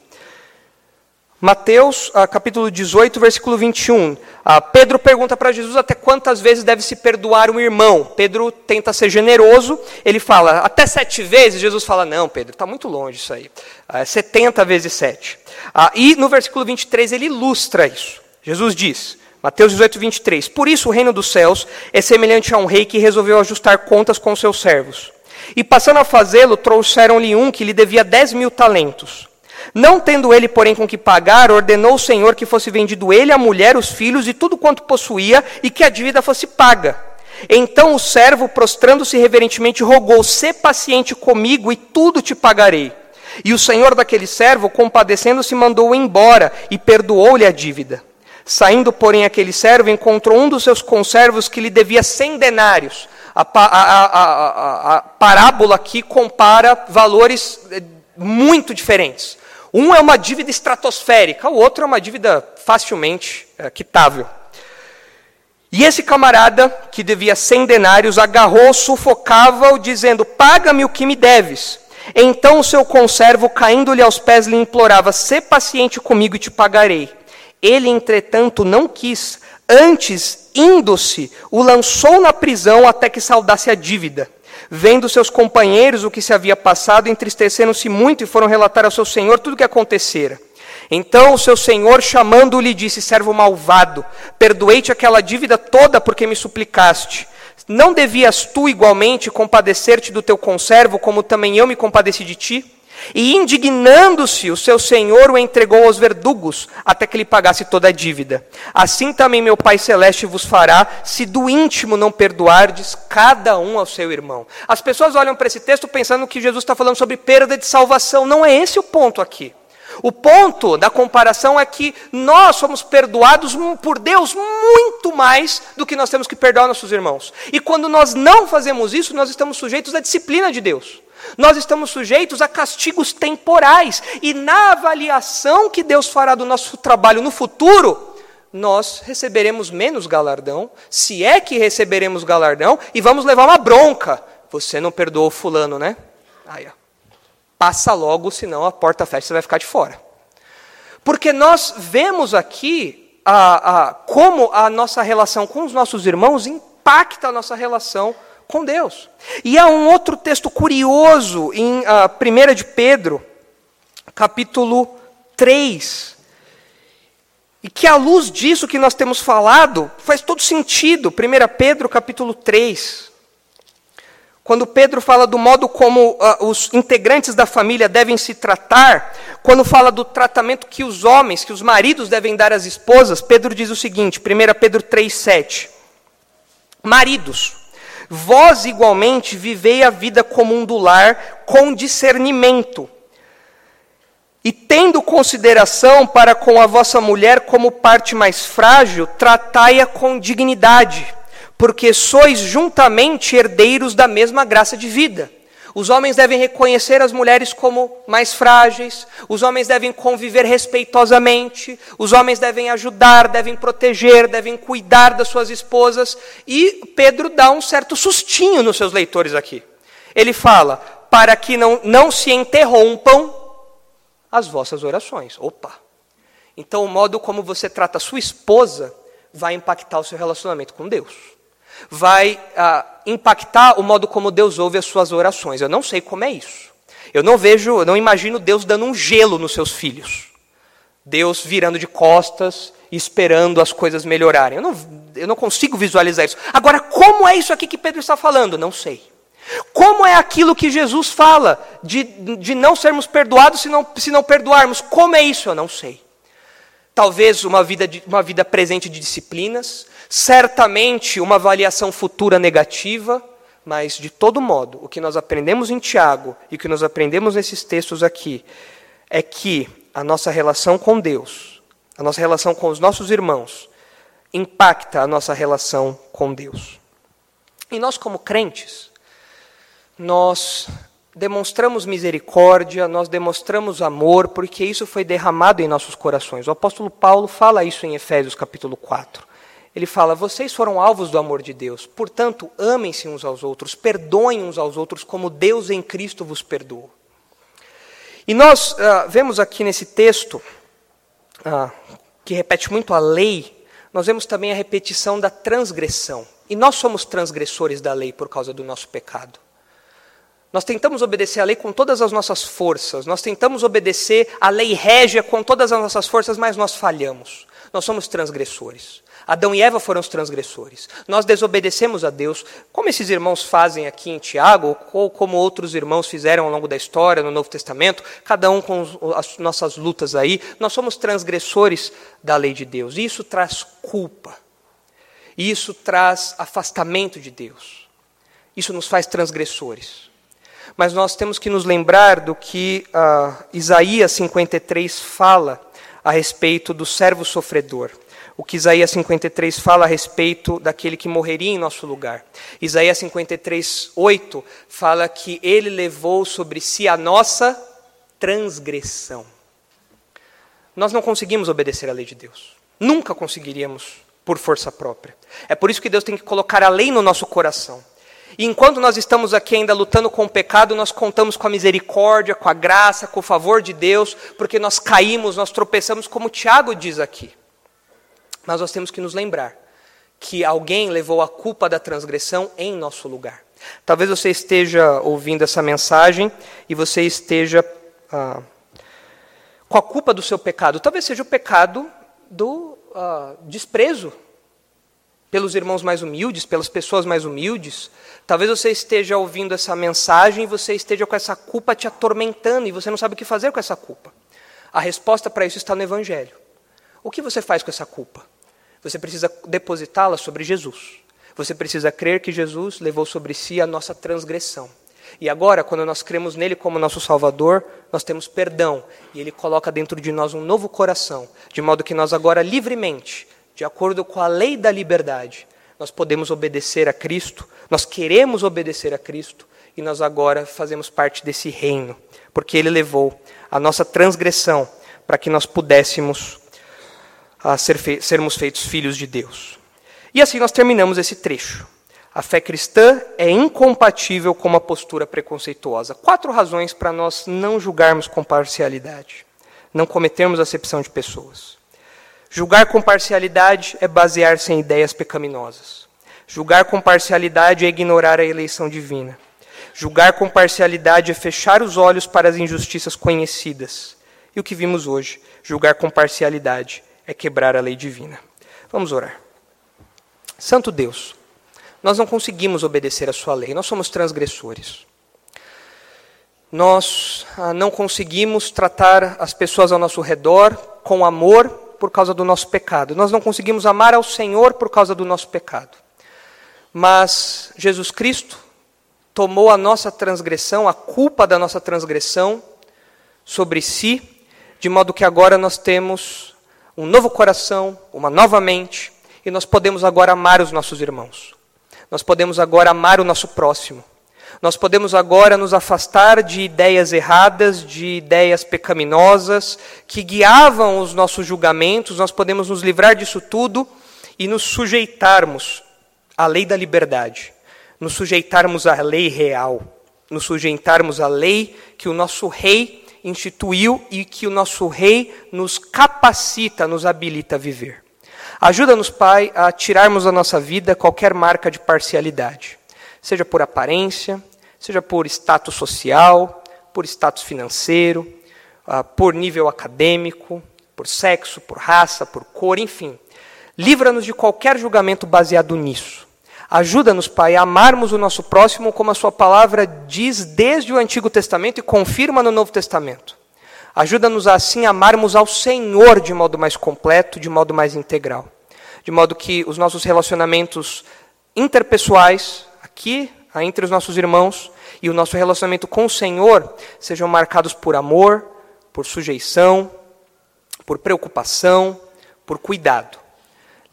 Mateus, ah, capítulo 18, versículo 21. Ah, Pedro pergunta para Jesus até quantas vezes deve se perdoar um irmão. Pedro tenta ser generoso, ele fala até sete vezes. Jesus fala: Não, Pedro, está muito longe isso aí. Ah, é 70 vezes sete. E no versículo 23 ele ilustra isso. Jesus diz, Mateus 18, 23: Por isso o reino dos céus é semelhante a um rei que resolveu ajustar contas com seus servos. E passando a fazê-lo, trouxeram-lhe um que lhe devia dez mil talentos. Não tendo ele, porém, com que pagar, ordenou o Senhor que fosse vendido ele, a mulher, os filhos e tudo quanto possuía, e que a dívida fosse paga. Então o servo, prostrando-se reverentemente, rogou: Sê paciente comigo e tudo te pagarei. E o senhor daquele servo, compadecendo-se, mandou-o embora e perdoou-lhe a dívida. Saindo, porém, aquele servo encontrou um dos seus conservos que lhe devia cem denários. A, a, a, a parábola aqui compara valores eh, muito diferentes. Um é uma dívida estratosférica, o outro é uma dívida facilmente é, quitável. E esse camarada, que devia 100 denários, agarrou, sufocava-o, dizendo: Paga-me o que me deves. Então o seu conservo, caindo-lhe aos pés, lhe implorava: Sê paciente comigo e te pagarei. Ele, entretanto, não quis, antes, indo-se, o lançou na prisão até que saudasse a dívida. Vendo seus companheiros o que se havia passado, entristeceram-se muito e foram relatar ao seu senhor tudo o que acontecera. Então o seu senhor, chamando-lhe, disse: Servo malvado, perdoei-te aquela dívida toda porque me suplicaste. Não devias tu igualmente compadecer-te do teu conservo, como também eu me compadeci de ti? E indignando-se, o seu senhor o entregou aos verdugos, até que lhe pagasse toda a dívida. Assim também meu Pai Celeste vos fará, se do íntimo não perdoardes cada um ao seu irmão. As pessoas olham para esse texto pensando que Jesus está falando sobre perda de salvação. Não é esse o ponto aqui. O ponto da comparação é que nós somos perdoados por Deus muito mais do que nós temos que perdoar nossos irmãos. E quando nós não fazemos isso, nós estamos sujeitos à disciplina de Deus. Nós estamos sujeitos a castigos temporais. E na avaliação que Deus fará do nosso trabalho no futuro, nós receberemos menos galardão, se é que receberemos galardão, e vamos levar uma bronca. Você não perdoou fulano, né? Aí, ó. Passa logo, senão a porta fecha, você vai ficar de fora. Porque nós vemos aqui a, a, como a nossa relação com os nossos irmãos impacta a nossa relação com Deus. E há um outro texto curioso em uh, ah, 1 de Pedro, capítulo 3, e que à luz disso que nós temos falado, faz todo sentido. 1 Pedro, capítulo 3. Quando Pedro fala do modo como uh, os integrantes da família devem se tratar, quando fala do tratamento que os homens, que os maridos devem dar às esposas, Pedro diz o seguinte, 1 Pedro 3,7: Maridos, Vós igualmente vivei a vida comum do lar com discernimento, e tendo consideração para com a vossa mulher como parte mais frágil, tratai-a com dignidade, porque sois juntamente herdeiros da mesma graça de vida. Os homens devem reconhecer as mulheres como mais frágeis, os homens devem conviver respeitosamente, os homens devem ajudar, devem proteger, devem cuidar das suas esposas. E Pedro dá um certo sustinho nos seus leitores aqui. Ele fala: para que não, não se interrompam as vossas orações. Opa! Então, o modo como você trata a sua esposa vai impactar o seu relacionamento com Deus vai ah, impactar o modo como Deus ouve as suas orações. Eu não sei como é isso. Eu não vejo, eu não imagino Deus dando um gelo nos seus filhos. Deus virando de costas esperando as coisas melhorarem. Eu não, eu não consigo visualizar isso. Agora, como é isso aqui que Pedro está falando? Não sei. Como é aquilo que Jesus fala de, de não sermos perdoados se não, se não perdoarmos? Como é isso? Eu não sei. Talvez uma vida, de, uma vida presente de disciplinas, certamente uma avaliação futura negativa, mas de todo modo, o que nós aprendemos em Tiago e o que nós aprendemos nesses textos aqui é que a nossa relação com Deus, a nossa relação com os nossos irmãos, impacta a nossa relação com Deus. E nós, como crentes, nós demonstramos misericórdia, nós demonstramos amor, porque isso foi derramado em nossos corações. O apóstolo Paulo fala isso em Efésios capítulo 4. Ele fala: Vocês foram alvos do amor de Deus, portanto, amem-se uns aos outros, perdoem uns aos outros, como Deus em Cristo vos perdoou. E nós uh, vemos aqui nesse texto, uh, que repete muito a lei, nós vemos também a repetição da transgressão. E nós somos transgressores da lei por causa do nosso pecado. Nós tentamos obedecer a lei com todas as nossas forças, nós tentamos obedecer a lei régia com todas as nossas forças, mas nós falhamos. Nós somos transgressores. Adão e Eva foram os transgressores. Nós desobedecemos a Deus, como esses irmãos fazem aqui em Tiago, ou como outros irmãos fizeram ao longo da história, no Novo Testamento, cada um com as nossas lutas aí. Nós somos transgressores da lei de Deus. E isso traz culpa. Isso traz afastamento de Deus. Isso nos faz transgressores mas nós temos que nos lembrar do que uh, Isaías 53 fala a respeito do servo sofredor. O que Isaías 53 fala a respeito daquele que morreria em nosso lugar. Isaías 53, 8 fala que ele levou sobre si a nossa transgressão. Nós não conseguimos obedecer à lei de Deus. Nunca conseguiríamos por força própria. É por isso que Deus tem que colocar a lei no nosso coração. E enquanto nós estamos aqui ainda lutando com o pecado, nós contamos com a misericórdia, com a graça, com o favor de Deus, porque nós caímos, nós tropeçamos, como Tiago diz aqui. Mas nós temos que nos lembrar que alguém levou a culpa da transgressão em nosso lugar. Talvez você esteja ouvindo essa mensagem e você esteja ah, com a culpa do seu pecado. Talvez seja o pecado do ah, desprezo pelos irmãos mais humildes, pelas pessoas mais humildes. Talvez você esteja ouvindo essa mensagem e você esteja com essa culpa te atormentando e você não sabe o que fazer com essa culpa. A resposta para isso está no Evangelho. O que você faz com essa culpa? Você precisa depositá-la sobre Jesus. Você precisa crer que Jesus levou sobre si a nossa transgressão. E agora, quando nós cremos nele como nosso Salvador, nós temos perdão. E ele coloca dentro de nós um novo coração, de modo que nós agora livremente de acordo com a lei da liberdade, nós podemos obedecer a Cristo, nós queremos obedecer a Cristo e nós agora fazemos parte desse reino, porque Ele levou a nossa transgressão para que nós pudéssemos uh, ser fe sermos feitos filhos de Deus. E assim nós terminamos esse trecho. A fé cristã é incompatível com uma postura preconceituosa. Quatro razões para nós não julgarmos com parcialidade, não cometermos acepção de pessoas. Julgar com parcialidade é basear-se em ideias pecaminosas. Julgar com parcialidade é ignorar a eleição divina. Julgar com parcialidade é fechar os olhos para as injustiças conhecidas. E o que vimos hoje, julgar com parcialidade é quebrar a lei divina. Vamos orar. Santo Deus, nós não conseguimos obedecer a Sua lei, nós somos transgressores. Nós ah, não conseguimos tratar as pessoas ao nosso redor com amor por causa do nosso pecado. Nós não conseguimos amar ao Senhor por causa do nosso pecado. Mas Jesus Cristo tomou a nossa transgressão, a culpa da nossa transgressão sobre si, de modo que agora nós temos um novo coração, uma nova mente, e nós podemos agora amar os nossos irmãos. Nós podemos agora amar o nosso próximo. Nós podemos agora nos afastar de ideias erradas, de ideias pecaminosas que guiavam os nossos julgamentos, nós podemos nos livrar disso tudo e nos sujeitarmos à lei da liberdade, nos sujeitarmos à lei real, nos sujeitarmos à lei que o nosso rei instituiu e que o nosso rei nos capacita, nos habilita a viver. Ajuda-nos, Pai, a tirarmos da nossa vida qualquer marca de parcialidade, seja por aparência, seja por status social, por status financeiro, uh, por nível acadêmico, por sexo, por raça, por cor, enfim. Livra-nos de qualquer julgamento baseado nisso. Ajuda-nos, Pai, a amarmos o nosso próximo como a Sua palavra diz desde o Antigo Testamento e confirma no Novo Testamento. Ajuda-nos assim a amarmos ao Senhor de modo mais completo, de modo mais integral. De modo que os nossos relacionamentos interpessoais, aqui, entre os nossos irmãos, e o nosso relacionamento com o Senhor sejam marcados por amor, por sujeição, por preocupação, por cuidado.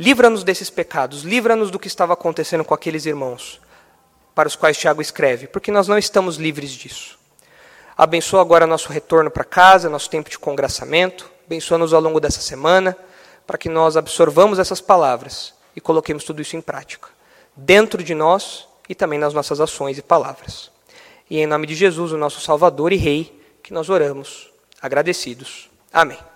Livra-nos desses pecados, livra-nos do que estava acontecendo com aqueles irmãos para os quais Tiago escreve, porque nós não estamos livres disso. Abençoa agora nosso retorno para casa, nosso tempo de congraçamento, abençoa-nos ao longo dessa semana, para que nós absorvamos essas palavras e coloquemos tudo isso em prática, dentro de nós e também nas nossas ações e palavras. E em nome de Jesus, o nosso Salvador e Rei, que nós oramos, agradecidos. Amém.